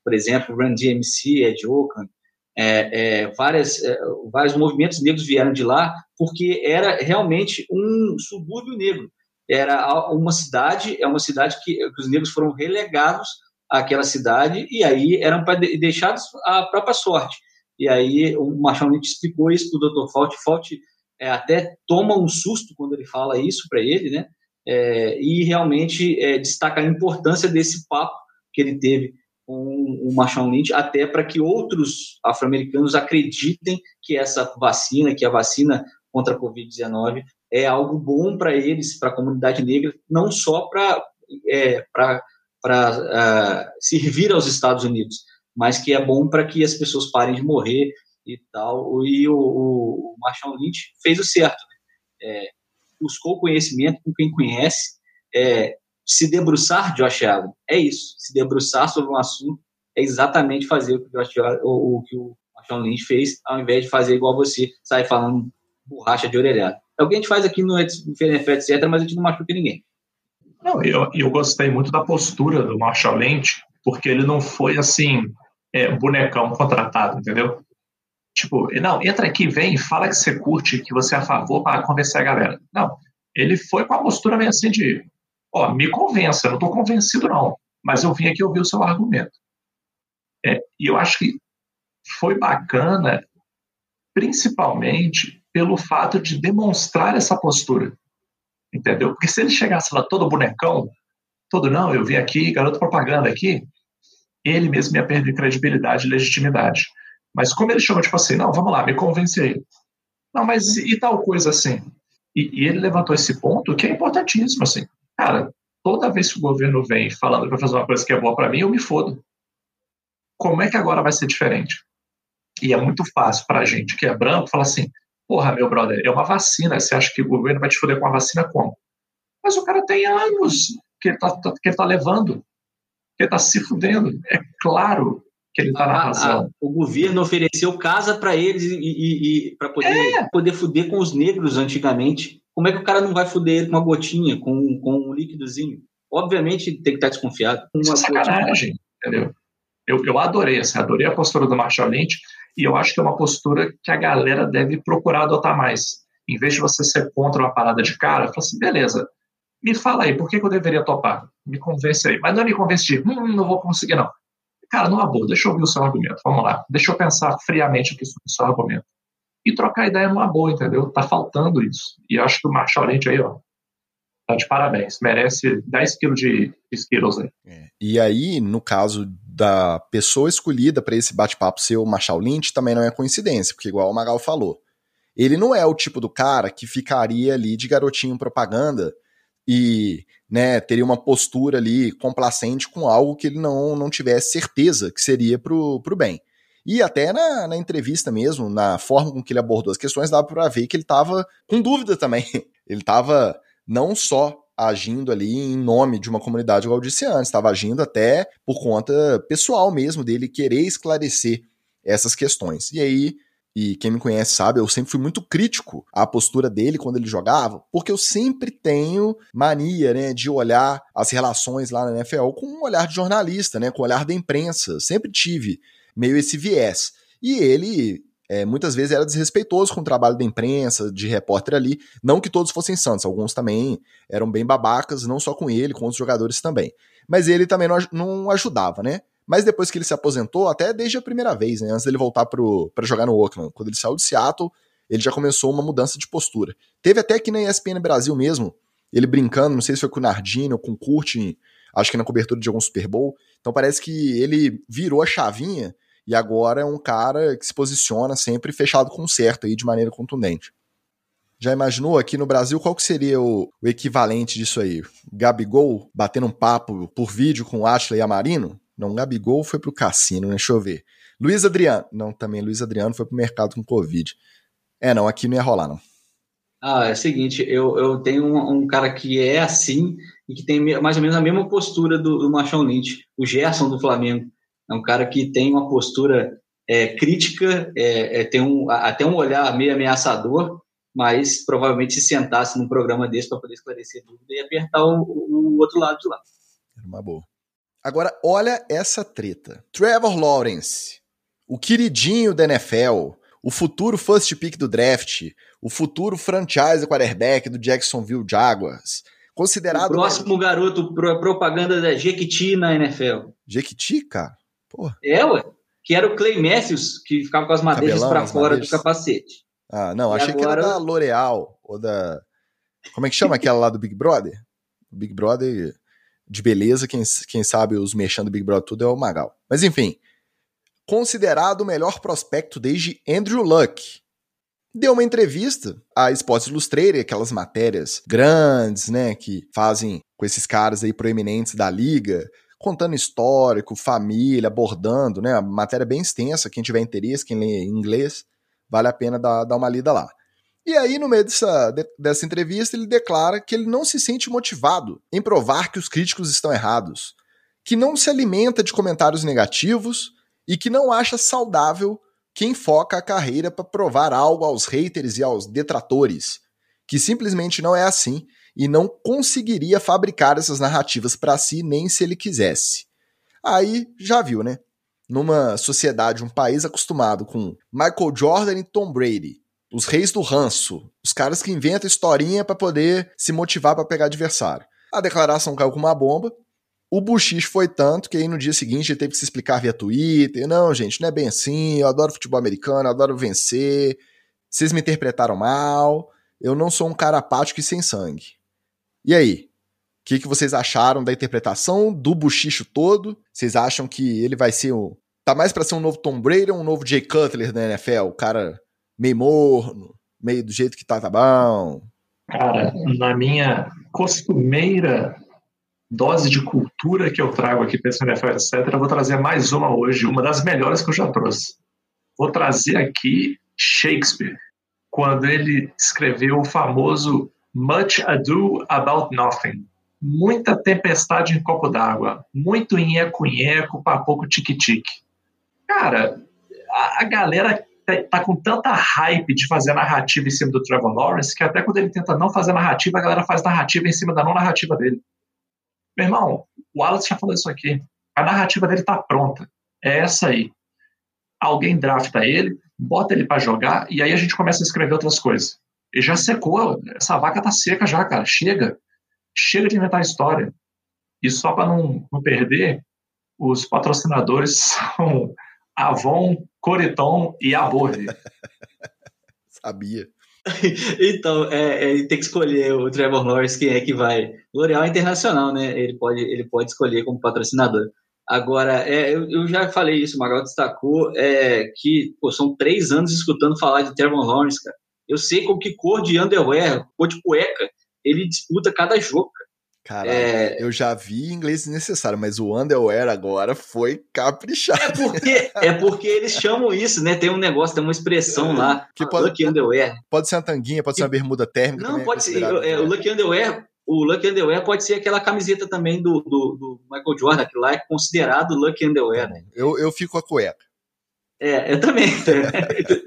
Speaker 2: por exemplo, Run DMC é de Oakland, é, é, várias, é, vários movimentos negros vieram de lá porque era realmente um subúrbio negro. Era uma cidade, é uma cidade que, que os negros foram relegados àquela cidade e aí eram deixados à própria sorte. E aí o Machado Lynch explicou isso para o Dr. Fault. Fault é, até toma um susto quando ele fala isso para ele, né? É, e realmente é, destaca a importância desse papo que ele teve com o Marshawn Lynch, até para que outros afro-americanos acreditem que essa vacina, que a vacina contra a Covid-19 é algo bom para eles, para a comunidade negra, não só para é, uh, servir aos Estados Unidos, mas que é bom para que as pessoas parem de morrer e tal. E o, o Marshall Lynch fez o certo, né? é, buscou conhecimento com quem conhece, é, se debruçar, Josh Allen, é isso. Se debruçar sobre um assunto é exatamente fazer o que o, Josh, o, o, que o Marshall Lynch fez, ao invés de fazer igual você, sair falando borracha de orelhada. É o que a gente faz aqui no NFL, etc., mas a gente não machuca ninguém.
Speaker 3: Não, eu, eu gostei muito da postura do Marshall Lynch, porque ele não foi assim, é, bonecão contratado, entendeu? Tipo, não, entra aqui, vem, fala que você curte, que você é a favor para convencer a galera. Não, ele foi com a postura meio assim de ó, me convença, não estou convencido não, mas eu vim aqui ouvir o seu argumento. É, e eu acho que foi bacana, principalmente pelo fato de demonstrar essa postura, entendeu? Porque se ele chegasse lá todo bonecão, todo não, eu vim aqui, garoto propaganda aqui, ele mesmo ia perder credibilidade e legitimidade. Mas como ele chama, tipo assim, não, vamos lá, me convence aí. Não, mas e tal coisa assim? E, e ele levantou esse ponto que é importantíssimo, assim. Cara, toda vez que o governo vem falando para fazer uma coisa que é boa para mim, eu me fodo. Como é que agora vai ser diferente? E é muito fácil para a gente que é branco falar assim: porra, meu brother, é uma vacina. Você acha que o governo vai te foder com a vacina como? Mas o cara tem anos que ele está tá levando, que ele está se fudendo. É claro que ele está na razão.
Speaker 2: o governo ofereceu casa para eles e, e, e para poder, é. poder fuder com os negros antigamente. Como é que o cara não vai fuder ele com uma gotinha, com, com um líquidozinho? Obviamente tem que estar desconfiado.
Speaker 3: Isso é sacanagem, entendeu? Eu, eu adorei, assim, adorei a postura do Marshall Lynch e eu acho que é uma postura que a galera deve procurar adotar mais. Em vez de você ser contra uma parada de cara, fala assim, beleza, me fala aí, por que, que eu deveria topar? Me convence aí. Mas não é me convencer, hum, não vou conseguir não. Cara, não boa, deixa eu ouvir o seu argumento, vamos lá. Deixa eu pensar friamente aqui sobre o seu argumento e trocar ideia numa boa, entendeu? Tá faltando isso. E acho que o Marshall Lynch aí, ó, tá de parabéns. Merece 10 quilos de Skittles aí.
Speaker 1: É. E aí, no caso da pessoa escolhida para esse bate-papo ser o Marshall Lynch, também não é coincidência, porque igual o Magal falou, ele não é o tipo do cara que ficaria ali de garotinho propaganda e né, teria uma postura ali complacente com algo que ele não, não tivesse certeza que seria pro, pro bem. E até na, na entrevista mesmo, na forma com que ele abordou as questões, dava para ver que ele estava com dúvida também. *laughs* Ele estava não só agindo ali em nome de uma comunidade, antes, estava agindo até por conta pessoal mesmo dele querer esclarecer essas questões. E aí, e quem me conhece sabe, eu sempre fui muito crítico à postura dele quando ele jogava, porque eu sempre tenho mania, né, de olhar as relações lá na NFL com um olhar de jornalista, né, com o olhar da imprensa. Sempre tive meio esse viés. E ele é, muitas vezes era desrespeitoso com o trabalho da imprensa, de repórter ali. Não que todos fossem santos, alguns também eram bem babacas, não só com ele, com outros jogadores também. Mas ele também não, não ajudava, né? Mas depois que ele se aposentou, até desde a primeira vez, né, antes dele voltar para jogar no Oakland, quando ele saiu de Seattle, ele já começou uma mudança de postura. Teve até aqui na ESPN Brasil mesmo, ele brincando, não sei se foi com o Nardini ou com o Curtin, acho que na cobertura de algum Super Bowl. Então parece que ele virou a chavinha E agora é um cara que se posiciona sempre fechado com certo aí de maneira contundente. Já imaginou aqui no Brasil qual que seria o, o equivalente disso aí? Gabigol batendo um papo por vídeo com o Ashley Amarino? Não, Gabigol foi pro cassino, né? Deixa eu ver. Luiz Adriano. Não, também Luiz Adriano foi pro mercado com Covid. É, não, aqui não ia rolar, não.
Speaker 2: Ah, é o seguinte, eu, eu tenho um, um cara que é assim e que tem mais ou menos a mesma postura do, do Machão Lynch, o Gerson do Flamengo. É um cara que tem uma postura é, crítica, é, é, tem um, até um olhar meio ameaçador, mas provavelmente se sentasse num programa desse para poder esclarecer dúvida e apertar o, o, outro lado de lá.
Speaker 1: Uma boa. Agora, olha essa treta. Trevor Lawrence, o queridinho da NFL, o futuro first pick do draft, o futuro franchise quarterback do Jacksonville Jaguars, considerado... O
Speaker 2: próximo garoto propaganda da Jequiti na NFL.
Speaker 1: Jequiti, cara? Porra.
Speaker 2: É, ué. Que era o Clay Matthews, que ficava com as madeixas para fora madeixas. do capacete.
Speaker 1: Ah, não, e achei agora... que era da L'Oreal, ou da... Como é que chama aquela lá do Big Brother? O Big Brother de beleza, quem, quem sabe os mexendo do Big Brother tudo é o Magal. Mas enfim, considerado o melhor prospecto desde Andrew Luck. Deu uma entrevista à Sports Illustrated, aquelas matérias grandes, né, que fazem com esses caras aí proeminentes da liga, contando histórico, família, abordando, né? Matéria bem extensa, quem tiver interesse, quem lê em inglês, vale a pena dar, dar uma lida lá. E aí, no meio dessa, dessa entrevista, ele declara que ele não se sente motivado em provar que os críticos estão errados, que não se alimenta de comentários negativos e que não acha saudável quem foca a carreira para provar algo aos haters e aos detratores, que simplesmente não é assim e não conseguiria fabricar essas narrativas para si nem se ele quisesse. Aí já viu, né? Numa sociedade, um país acostumado com Michael Jordan e Tom Brady, os reis do ranço, os caras que inventam historinha para poder se motivar para pegar adversário. A declaração caiu com uma bomba. O buchicho foi tanto que aí no dia seguinte ele teve que se explicar via Twitter. Não, gente, não é bem assim. Eu adoro futebol americano, adoro vencer. Vocês me interpretaram mal. Eu não sou um cara apático e sem sangue. E aí? O que, que vocês acharam da interpretação do buchicho todo? Vocês acham que ele vai ser o. Tá mais para ser um novo Tom Brady ou um novo Jay Cutler da NFL? O cara meio morno, meio do jeito que tá, tá bom?
Speaker 3: Cara, na minha costumeira dose de cultura que eu trago aqui para esse NFL, etc., eu vou trazer mais uma hoje, uma das melhores que eu já trouxe. Vou trazer aqui Shakespeare, quando ele escreveu o famoso Much Ado About Nothing. Muita tempestade em copo d'água, muito nheco-nheco para pouco tique-tique. Cara, a, a galera tá, tá com tanta hype de fazer narrativa em cima do Trevor Lawrence que até quando ele tenta não fazer narrativa, a galera faz narrativa em cima da não narrativa dele. Meu irmão, o Wallace já falou isso aqui. A narrativa dele tá pronta. É essa aí. Alguém drafta ele, bota ele para jogar e aí a gente começa a escrever outras coisas. E já secou, essa vaca tá seca já, cara. Chega. Chega de inventar história. E só para não, não perder, os patrocinadores *laughs* são Avon, Coriton e Aborde.
Speaker 1: Sabia. *laughs*
Speaker 2: então, é, é, tem que escolher o Trevor Lawrence quem é que vai. L'Oréal é internacional, né? Ele pode, ele pode escolher como patrocinador. Agora, é, eu, eu, já falei isso, o Magal destacou, é, que pô, são três anos escutando falar de Trevor Lawrence, cara. Eu sei com que cor de underwear, cor de cueca, ele disputa cada jogo, cara.
Speaker 1: Cara, é... eu já vi inglês necessário, mas o underwear agora foi caprichado.
Speaker 2: É porque, é porque eles chamam isso, né? Tem um negócio, tem uma expressão lá,
Speaker 1: que pode, Lucky Underwear. Pode ser uma tanguinha, pode ser uma bermuda térmica.
Speaker 2: Não, pode é ser. É, o Lucky Underwear, o Lucky Underwear pode ser aquela camiseta também do, do, do Michael Jordan, que lá é considerado Lucky Underwear. Né?
Speaker 1: Eu, eu fico com a cueca.
Speaker 2: É, eu também. *laughs*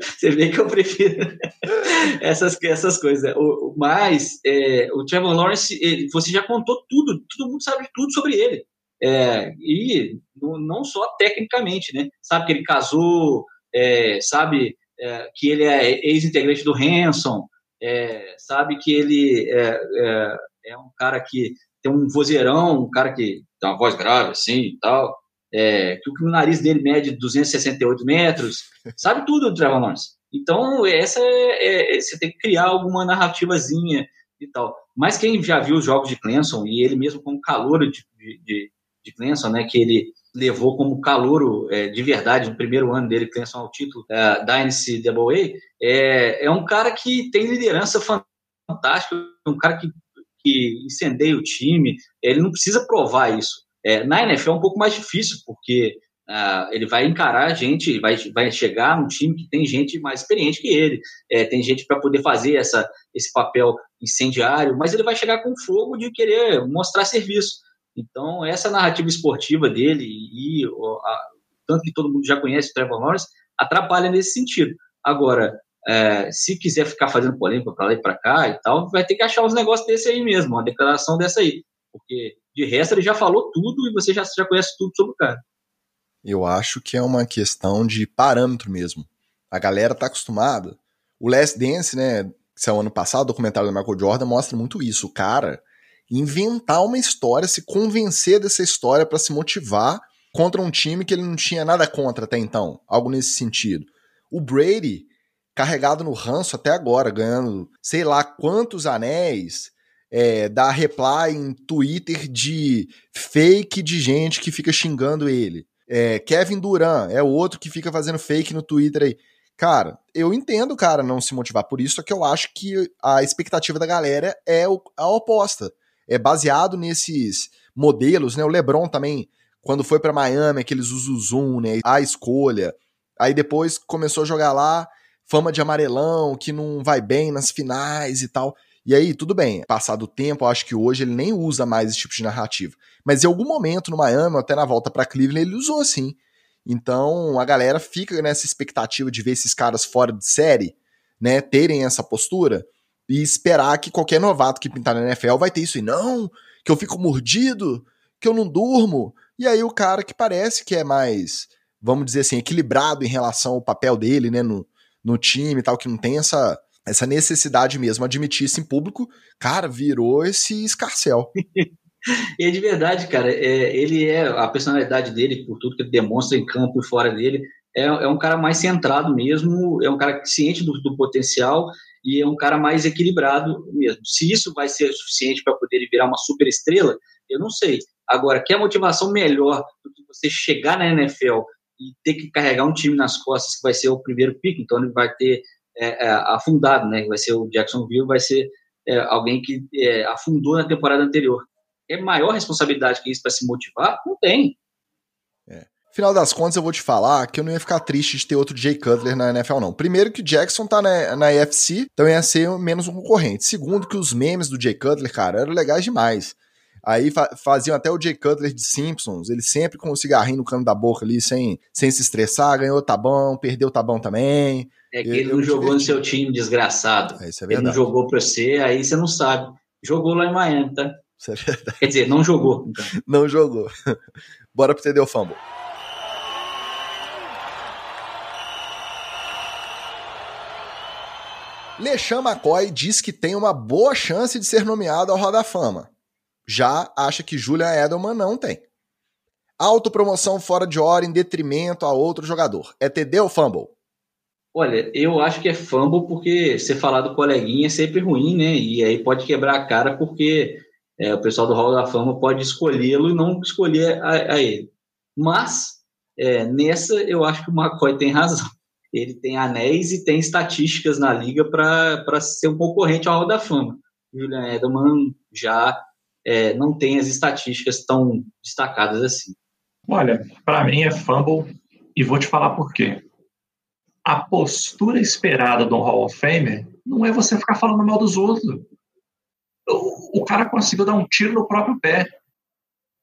Speaker 2: Você vê que eu prefiro *laughs* essas, essas coisas. O, mas é, o Trevor Lawrence, ele, você já contou tudo, todo mundo sabe tudo sobre ele. É, e não só tecnicamente, né? Sabe que ele casou, é, sabe é, que ele é ex-integrante do Hanson, é, sabe que ele é, é, um cara que tem um vozeirão, um cara que tem uma voz grave assim e tal é, que o nariz dele mede 268 metros, sabe tudo do Trevor Lawrence. Então, essa é, é, você tem que criar alguma narrativazinha e tal. Mas quem já viu os jogos de Clemson, e ele mesmo como calor de, de, de Clemson, né, que ele, levou como calouro é, de verdade no primeiro ano dele, que ao título é, da NCAA, é, é um cara que tem liderança fantástica, é um cara que, que incendeia o time, ele não precisa provar isso. É, na NFL é um pouco mais difícil, porque Uh, ele vai encarar gente, vai, vai chegar num time que tem gente mais experiente que ele, é, tem gente para poder fazer essa, esse papel incendiário, mas ele vai chegar com fogo de querer mostrar serviço. Então, essa narrativa esportiva dele e a, tanto que todo mundo já conhece o Trevor Lawrence atrapalha nesse sentido. Agora, é, se quiser ficar fazendo polêmica para lá e para cá e tal, vai ter que achar uns negócios desse aí mesmo, uma declaração dessa aí, porque de resto ele já falou tudo e você já, já conhece tudo sobre o cara.
Speaker 1: Eu acho que é uma questão de parâmetro mesmo. A galera tá acostumada. O Last Dance, né, que saiu ano passado, o documentário do Michael Jordan, mostra muito isso. O cara inventar uma história, se convencer dessa história para se motivar contra um time que ele não tinha nada contra até então. Algo nesse sentido. O Brady, carregado no ranço até agora, ganhando sei lá quantos anéis, é, dá reply em Twitter de fake de gente que fica xingando ele. É, Kevin Durant é o outro que fica fazendo fake no Twitter aí. Cara, eu entendo o cara não se motivar por isso, só que eu acho que a expectativa da galera é a oposta. É baseado nesses modelos, né? O LeBron também, quando foi para Miami, aqueles zoom, né? A escolha. Aí depois começou a jogar lá, fama de amarelão, que não vai bem nas finais e tal. E aí, tudo bem, passado o tempo, acho que hoje ele nem usa mais esse tipo de narrativa. Mas em algum momento no Miami, até na volta para Cleveland, ele usou sim. Então a galera fica nessa expectativa de ver esses caras fora de série, né, terem essa postura e esperar que qualquer novato que pintar na NFL vai ter isso. E não, que eu fico mordido, que eu não durmo. E aí o cara que parece que é mais, vamos dizer assim, equilibrado em relação ao papel dele, né, no, no time e tal, que não tem essa essa necessidade mesmo, admitir isso em público, cara, virou esse escarcel. *laughs*
Speaker 2: e é de verdade, cara, é, ele é, a personalidade dele, por tudo que ele demonstra em campo e fora dele, é, é um cara mais centrado mesmo, é um cara ciente do, do, potencial e é um cara mais equilibrado mesmo. Se isso vai ser suficiente para poder virar uma super estrela, eu não sei. Agora, que a motivação melhor do que você chegar na NFL e ter que carregar um time nas costas que vai ser o primeiro pick, então ele vai ter é, é, afundado, né? Vai ser o Jacksonville, vai ser é, alguém que é, afundou na temporada anterior. É maior responsabilidade que isso para se motivar? Não tem.
Speaker 1: É. Final das contas, eu vou te falar que eu não ia ficar triste de ter outro Jay Cutler na NFL, não. Primeiro, que o Jackson tá na, na AFC, então ia ser menos um concorrente. Segundo, que os memes do Jay Cutler, cara, eram legais demais. Aí fa faziam até o Jay Cutler de Simpsons, ele sempre com o cigarrinho no cano da boca ali, sem, sem se estressar, ganhou tá bom, perdeu tá bom também.
Speaker 2: É que ele não jogou no seu time, desgraçado. É, isso é verdade. Ele não jogou pra você, aí você não sabe. Jogou lá em Miami, tá? Isso é verdade. Quer dizer, não jogou. Então. *laughs*
Speaker 1: Não jogou. *laughs* Bora pro TD Fumble. LeSean McCoy diz que tem uma boa chance de ser nomeado ao Roda Fama já acha que Julian Edelman não tem. Autopromoção fora de hora em detrimento a outro jogador. É TD ou fumble?
Speaker 2: Olha, eu acho que é fumble porque você falar do coleguinha é sempre ruim, né? E aí pode quebrar a cara porque é, o pessoal do Hall da Fama pode escolhê-lo e não escolher a, a ele. Mas é, nessa eu acho que o McCoy tem razão. *laughs* Ele tem anéis e tem estatísticas na liga para ser um concorrente ao Hall da Fama. Julian Edelman já é, não tem as estatísticas tão destacadas assim.
Speaker 3: Olha, para mim é fumble e vou te falar por quê. A postura esperada do Hall of Famer não é você ficar falando mal dos outros. O, o cara conseguiu dar um tiro no próprio pé.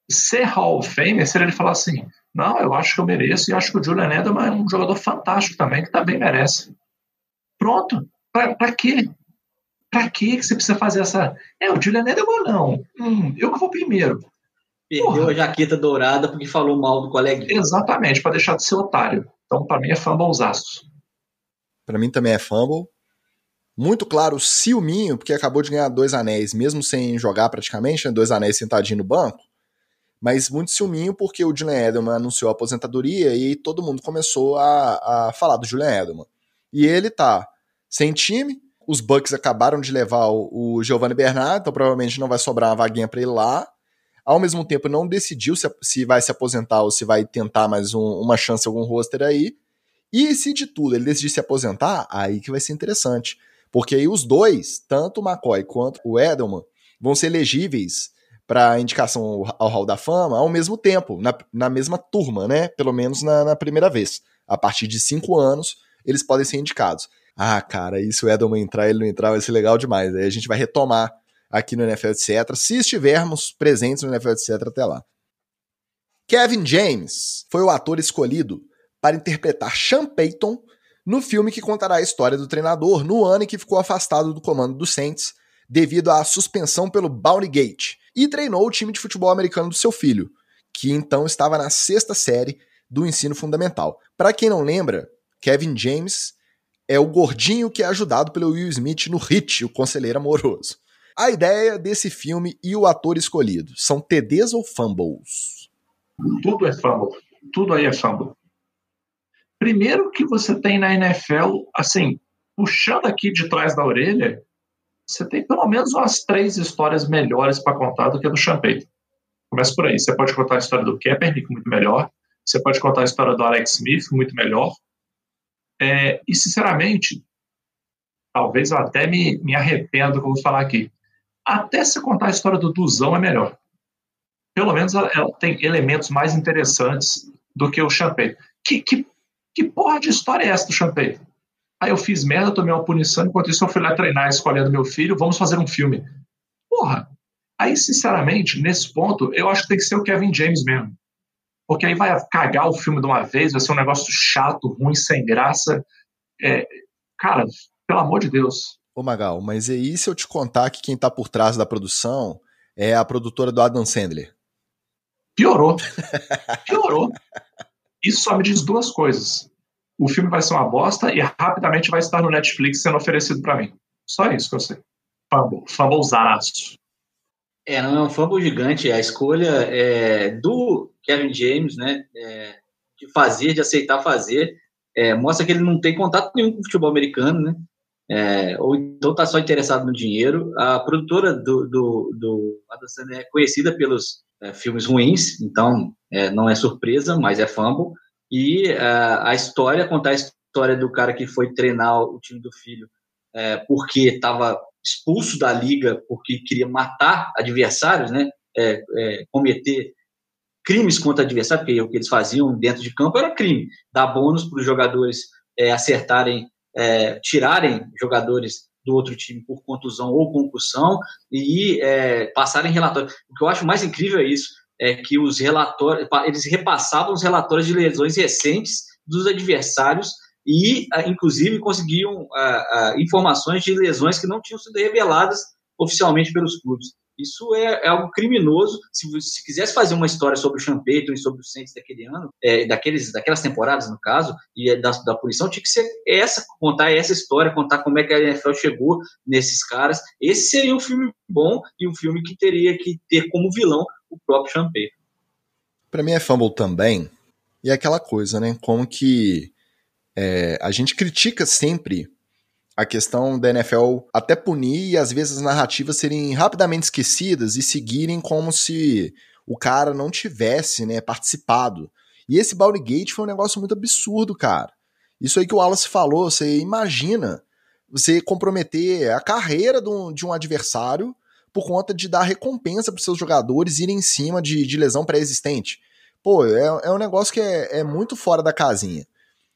Speaker 3: Ser Hall of Famer seria ele falar assim: não, eu acho que eu mereço e acho que o Julian Edelman é um jogador fantástico também, que também merece. Pronto. Para quê? Pra que você precisa fazer essa. É, o Julian Edelman não. Hum, eu que vou primeiro.
Speaker 2: Perdeu Porra. a jaqueta dourada porque falou mal do colega.
Speaker 3: Exatamente, para deixar de ser otário. Então, para mim, é fumblezaço.
Speaker 1: Para mim também é fumble. Muito claro, ciúminho, porque acabou de ganhar dois anéis, mesmo sem jogar praticamente, né, dois anéis sentadinho no banco. Mas muito ciúminho porque o Julian Edelman anunciou a aposentadoria e todo mundo começou a, a falar do Julian Edelman. E ele tá sem time, os Bucks acabaram de levar o, o Giovanni Bernard, então provavelmente não vai sobrar uma vaguinha para ele lá. ao mesmo tempo não decidiu se, se vai se aposentar ou se vai tentar mais um, uma chance algum roster aí. E se de tudo ele decidir se aposentar, aí que vai ser interessante. Porque aí os dois, tanto o McCoy quanto o Edelman, vão ser elegíveis para indicação ao Hall da Fama ao mesmo tempo, na, na mesma turma, né? Pelo menos na, na, primeira vez. A partir de cinco anos, eles podem ser indicados. Ah, cara, e se o Edelman entrar ele não entrar, vai ser legal demais. Aí a gente vai retomar aqui no NFL, etc., se estivermos presentes no NFL, etc., até lá. Kevin James foi o ator escolhido para interpretar Sean Payton no filme que contará a história do treinador no ano em que ficou afastado do comando do Saints devido à suspensão pelo Bounty Gate e treinou o time de futebol americano do seu filho, que então estava na sexta série do ensino fundamental. Para quem não lembra, Kevin James é o gordinho que é ajudado pelo Will Smith no Hit, o conselheiro amoroso. A ideia desse filme e o ator escolhido são TDs ou fumbles?
Speaker 3: Tudo é fumble. Tudo aí é fumble. Primeiro que você tem na NFL, assim, puxando aqui de trás da orelha, você tem pelo menos umas três histórias melhores para contar do que a do Champagne. Começa por aí. Você pode contar a história do Kaepernick muito melhor. Você pode contar a história do Alex Smith muito melhor. É, e, sinceramente, talvez eu até me, me arrependo do que eu vou falar aqui. Até se contar a história do Duzão é melhor. Pelo menos ela, ela tem elementos mais interessantes do que o Champagne. Que, que que porra de história é essa do Champagne? Aí eu fiz merda, tomei uma punição, enquanto isso eu fui lá treinar a escolinha do meu filho, vamos fazer um filme. Porra! Aí, sinceramente, nesse ponto, eu acho que tem que ser o Kevin James mesmo. Porque aí vai cagar o filme de uma vez, vai ser um negócio chato, ruim, sem graça. É, cara, pelo amor de Deus.
Speaker 1: Ô Magal, mas e aí se eu te contar que quem tá por trás da produção é a produtora do Adam Sandler?
Speaker 3: Piorou. Piorou. Isso só me diz duas coisas. O filme vai ser uma bosta e rapidamente vai estar no Netflix sendo oferecido para mim. Só isso que eu sei. Fumble, fumblezaço.
Speaker 2: É, não é um fumble gigante. A escolha é, do Kevin James, né, é, de fazer, de aceitar fazer, é, mostra que ele não tem contato nenhum com o futebol americano, né? É, ou então está só interessado no dinheiro. A produtora do, do, do Adam Sandler é conhecida pelos é, filmes ruins, então é, não é surpresa, mas é fumble. E é, a história, contar a história do cara que foi treinar o time do filho é, porque estava expulso da liga, porque queria matar adversários, né? É, cometer crimes contra adversários, porque o que eles faziam dentro de campo era crime. Dar bônus para os jogadores acertarem, tirarem jogadores do outro time por contusão ou concussão e é, passarem relatórios. O que eu acho mais incrível é isso, é que os relatórios, eles repassavam os relatórios de lesões recentes dos adversários e, inclusive, conseguiam informações de lesões que não tinham sido reveladas oficialmente pelos clubes. Isso é, é algo criminoso. Se, se quisesse fazer uma história sobre o Payton e sobre o Saints daquele ano, é, daqueles, daquelas temporadas, no caso, e é da, da punição, tinha que ser essa, contar essa história, contar como é que a NFL chegou nesses caras. Esse seria um filme bom e um filme que teria que ter como vilão o próprio Payton.
Speaker 1: Pra mim é fumble também, e é aquela coisa, né? Como que é, a gente critica sempre a questão da NFL até punir e às vezes as narrativas serem rapidamente esquecidas e seguirem como se o cara não tivesse né, participado. E esse Gate foi um negócio muito absurdo, cara. Isso aí que o Wallace falou, você imagina você comprometer a carreira de um, de um adversário por conta de dar recompensa para seus jogadores irem em cima de, de lesão pré-existente. Pô, é, é um negócio que é, é muito fora da casinha.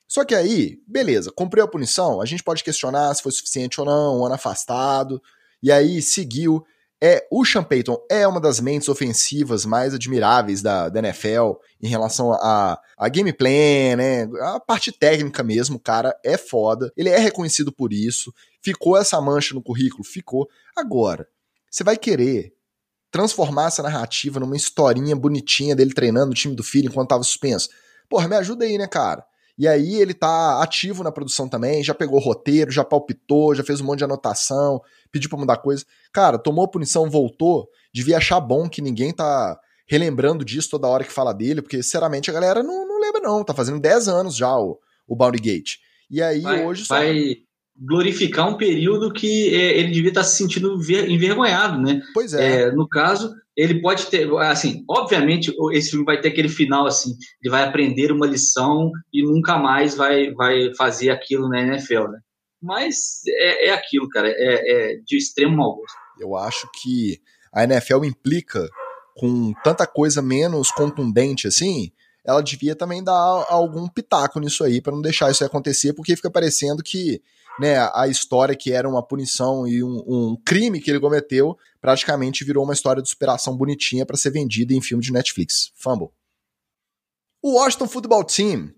Speaker 1: Só que aí, beleza, cumpriu a punição, a gente pode questionar se foi suficiente ou não, um ano afastado, e aí seguiu. É, o Sean Payton é uma das mentes ofensivas mais admiráveis da, da NFL em relação a, a gameplay, né? A parte técnica mesmo, o cara é foda. Ele é reconhecido por isso. Ficou essa mancha no currículo? Ficou. Agora, você vai querer transformar essa narrativa numa historinha bonitinha dele treinando o time do filho enquanto tava suspenso? Porra, me ajuda aí, né, cara? E aí ele tá ativo na produção também, já pegou roteiro, já palpitou, já fez um monte de anotação, pediu pra mudar coisa. Cara, tomou punição, voltou, devia achar bom que ninguém tá relembrando disso toda hora que fala dele, porque sinceramente a galera não, não lembra não, tá fazendo 10 anos já o, o Bounty Gate. E aí
Speaker 2: vai,
Speaker 1: hoje
Speaker 2: só... Vai glorificar um período que é, ele devia estar tá se sentindo envergonhado, né?
Speaker 1: Pois é.
Speaker 2: é. No caso, ele pode ter, assim, obviamente esse filme vai ter aquele final assim, ele vai aprender uma lição e nunca mais vai, vai fazer aquilo na NFL, né? Mas é, é aquilo, cara, é, é de extremo mau gosto.
Speaker 1: Eu acho que a NFL implica com tanta coisa menos contundente assim, ela devia também dar algum pitaco nisso aí para não deixar isso acontecer, porque fica parecendo que né, a história que era uma punição e um, um crime que ele cometeu praticamente virou uma história de superação bonitinha para ser vendida em filme de Netflix. Fumble. O Washington Football Team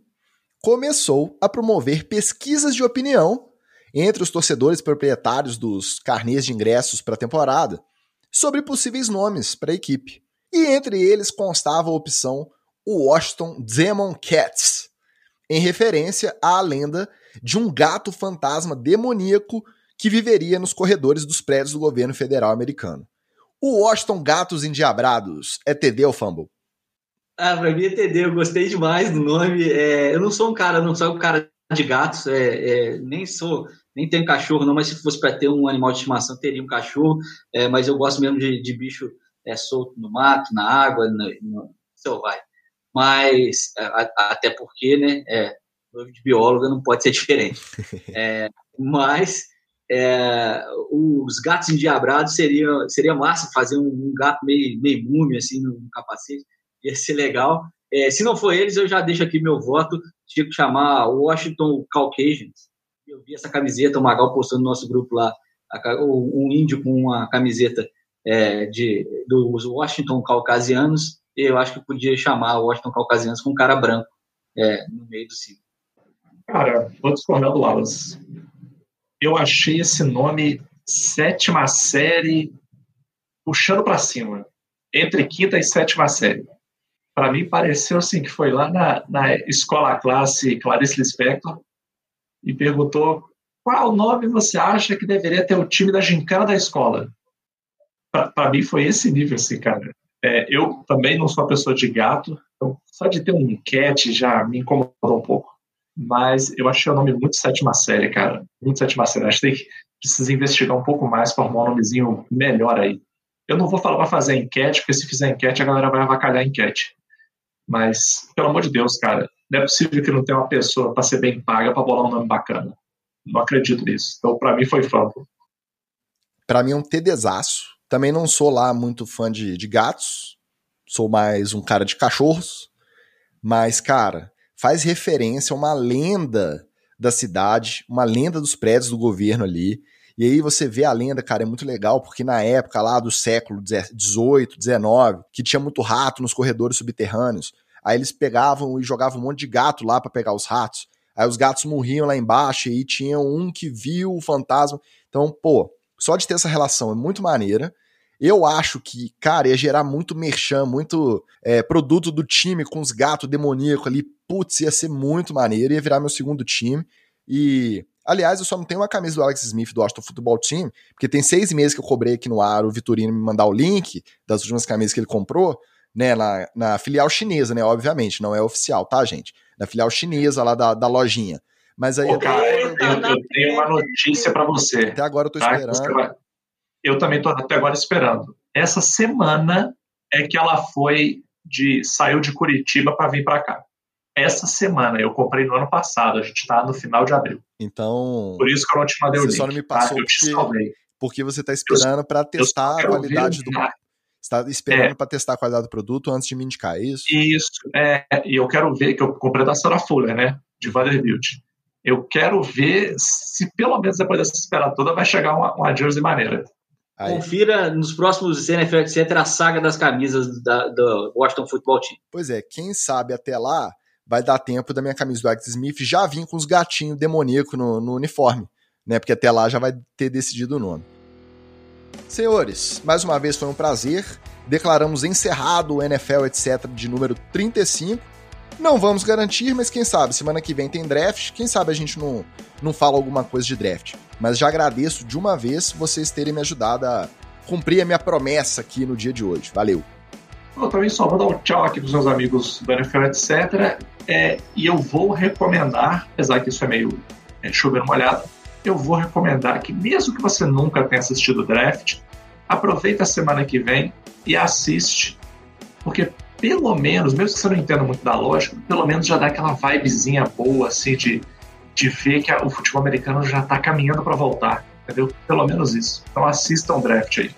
Speaker 1: começou a promover pesquisas de opinião entre os torcedores proprietários dos carnês de ingressos para a temporada sobre possíveis nomes para a equipe. E entre eles constava a opção Washington Demon Cats, em referência à lenda de um gato fantasma demoníaco que viveria nos corredores dos prédios do governo federal americano. O Washington Gatos Endiabrados é TD ou Fumble?
Speaker 2: Ah, pra mim é TD, eu gostei demais do nome. É, eu não sou um cara, não sou um cara de gatos, é, é, nem sou, nem tenho cachorro, não, mas se fosse para ter um animal de estimação, teria um cachorro, é, mas eu gosto mesmo de, de bicho é, solto no mato, na água, no, no selvagem mas a, até porque, né, é, de bióloga não pode ser diferente. *laughs* É, mas é, os gatos endiabrados seria, seria massa fazer um, um gato meio, meio múmia assim no, no, capacete, ia ser legal. É, se não for eles, eu já deixo aqui meu voto, tinha que chamar Washington Caucasians. Eu vi essa camiseta, o Magal postou no nosso grupo lá, um índio com uma camiseta é, de, dos Washington Caucasianos, eu acho que podia chamar o Washington Caucasianos com um cara branco é, no meio do ciclo.
Speaker 3: Cara, vou discordar do Wallace. Eu achei esse nome sétima série puxando para cima, entre quinta e sétima série. Para mim pareceu assim que foi lá na, na escola classe Clarice Lispector e perguntou qual nome você acha que deveria ter o time da gincana da escola. Para mim foi esse nível assim, cara. É, eu também não sou uma pessoa de gato, então só de ter um cat já me incomodou um pouco. Mas eu achei o nome muito sétima série, cara. Muito sétima série. Acho que precisa investigar um pouco mais para um nomezinho melhor aí. Eu não vou falar para fazer enquete, porque se fizer enquete a galera vai avacalhar a enquete. Mas, pelo amor de Deus, cara, não é possível que não tenha uma pessoa para ser bem paga para bolar um nome bacana. Não acredito nisso. Então, para mim, foi fanto.
Speaker 1: Para mim é um tedesaço também não sou lá muito fã de, de gatos, sou mais um cara de cachorros, mas, cara, faz referência a uma lenda da cidade, uma lenda dos prédios do governo ali. E aí você vê a lenda, cara, é muito legal, porque na época lá do século 18, 19, que tinha muito rato nos corredores subterrâneos, aí eles pegavam e jogavam um monte de gato lá para pegar os ratos. Aí os gatos morriam lá embaixo e aí tinha um que viu o fantasma. Então, pô, só de ter essa relação é muito maneira. Eu acho que, cara, ia gerar muito merchan, muito é, produto do time com os gatos demoníacos ali. Putz, ia ser muito maneiro, ia virar meu segundo time. E, aliás, eu só não tenho uma camisa do Alex Smith do Washington Football Team, porque tem seis meses que eu cobrei aqui no ar o Vitorino me mandar o link das últimas camisas que ele comprou, né, na, na filial chinesa, né, obviamente, não é oficial, tá, gente? Na filial chinesa lá da, da lojinha. Mas aí.
Speaker 3: Ô, cara, eu, tenho, eu tenho uma notícia para você.
Speaker 1: Até agora eu tô tá? esperando.
Speaker 3: Eu também tô até agora esperando. Essa semana é que ela foi de. saiu de Curitiba para vir para cá. Essa semana, eu comprei no ano passado, a gente tá no final de abril.
Speaker 1: Então.
Speaker 3: Por isso que eu não te mandei
Speaker 1: o
Speaker 3: link.
Speaker 1: Você só não me passou tá? eu te salvei. Porque você tá esperando para testar a qualidade do. está esperando é. para testar a qualidade do produto antes de me indicar, é isso?
Speaker 3: Isso, é, e eu quero ver, que eu comprei da Sarah Fuller, né, de Vanderbilt. Eu quero ver se pelo menos depois dessa espera toda vai chegar uma, uma jersey maneira.
Speaker 2: Aí. Confira nos próximos NFL, etc., a saga das camisas da, do Washington Football Team.
Speaker 1: Pois é, quem sabe até lá vai dar tempo da minha camisa do Alex Smith já vir com os gatinhos demoníacos no, no uniforme, né? Porque até lá já vai ter decidido o nome. Senhores, mais uma vez foi um prazer. Declaramos encerrado o NFL, etc., de número 35. Não vamos garantir, mas quem sabe, semana que vem tem draft, quem sabe a gente não, não fala alguma coisa de draft. Mas já agradeço de uma vez vocês terem me ajudado a cumprir a minha promessa aqui no dia de hoje. Valeu!
Speaker 3: Eu também só vou dar um tchau aqui para os meus amigos do NFL, etc. É, e eu vou recomendar, apesar que isso é meio é, chover molhado, eu vou recomendar que mesmo que você nunca tenha assistido o draft, aproveita a semana que vem e assiste. Porque pelo menos, mesmo que você não entenda muito da lógica, pelo menos já dá aquela vibezinha boa, assim, de, de ver que a, o futebol americano já está caminhando para voltar, entendeu? Pelo menos isso. Então assistam o draft aí.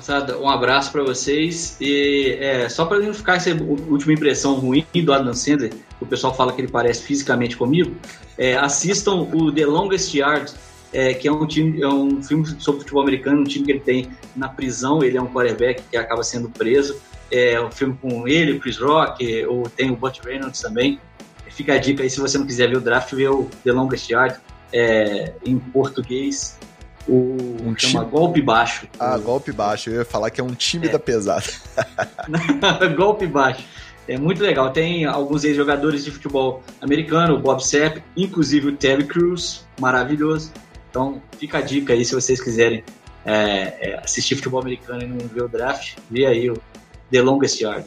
Speaker 2: Moçada, um abraço para vocês. E é, só para não ficar essa última impressão ruim do Adam Sandler, o pessoal fala que ele parece fisicamente comigo, é, assistam o The Longest Yard, é, que é um time, é um filme sobre futebol americano, um time que ele tem na prisão, ele é um quarterback que acaba sendo preso. É um filme com ele, o Chris Rock, ou tem o Butch Reynolds também. Fica a dica aí, se você não quiser ver o draft, vê o The Longest Yard, é, em português o um chama time... golpe baixo.
Speaker 1: Ah, golpe baixo. Eu ia falar que é um time é. da pesada. *laughs*
Speaker 2: golpe baixo. É muito legal. Tem alguns ex-jogadores de futebol americano, o Bob Sepp, inclusive o Terry Crews, maravilhoso. Então, fica a dica aí se vocês quiserem é, é, assistir futebol americano e não ver o draft, vê aí o The Longest Yard.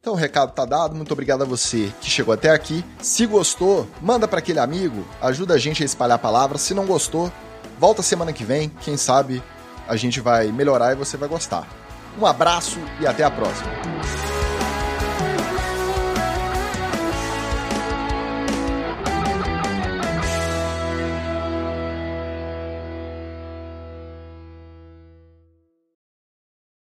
Speaker 1: Então o recado tá dado, muito obrigado a você que chegou até aqui. Se gostou, manda para aquele amigo, ajuda a gente a espalhar a palavra. Se não gostou, Volta semana que vem, quem sabe a gente vai melhorar e você vai gostar. Um abraço e até a próxima.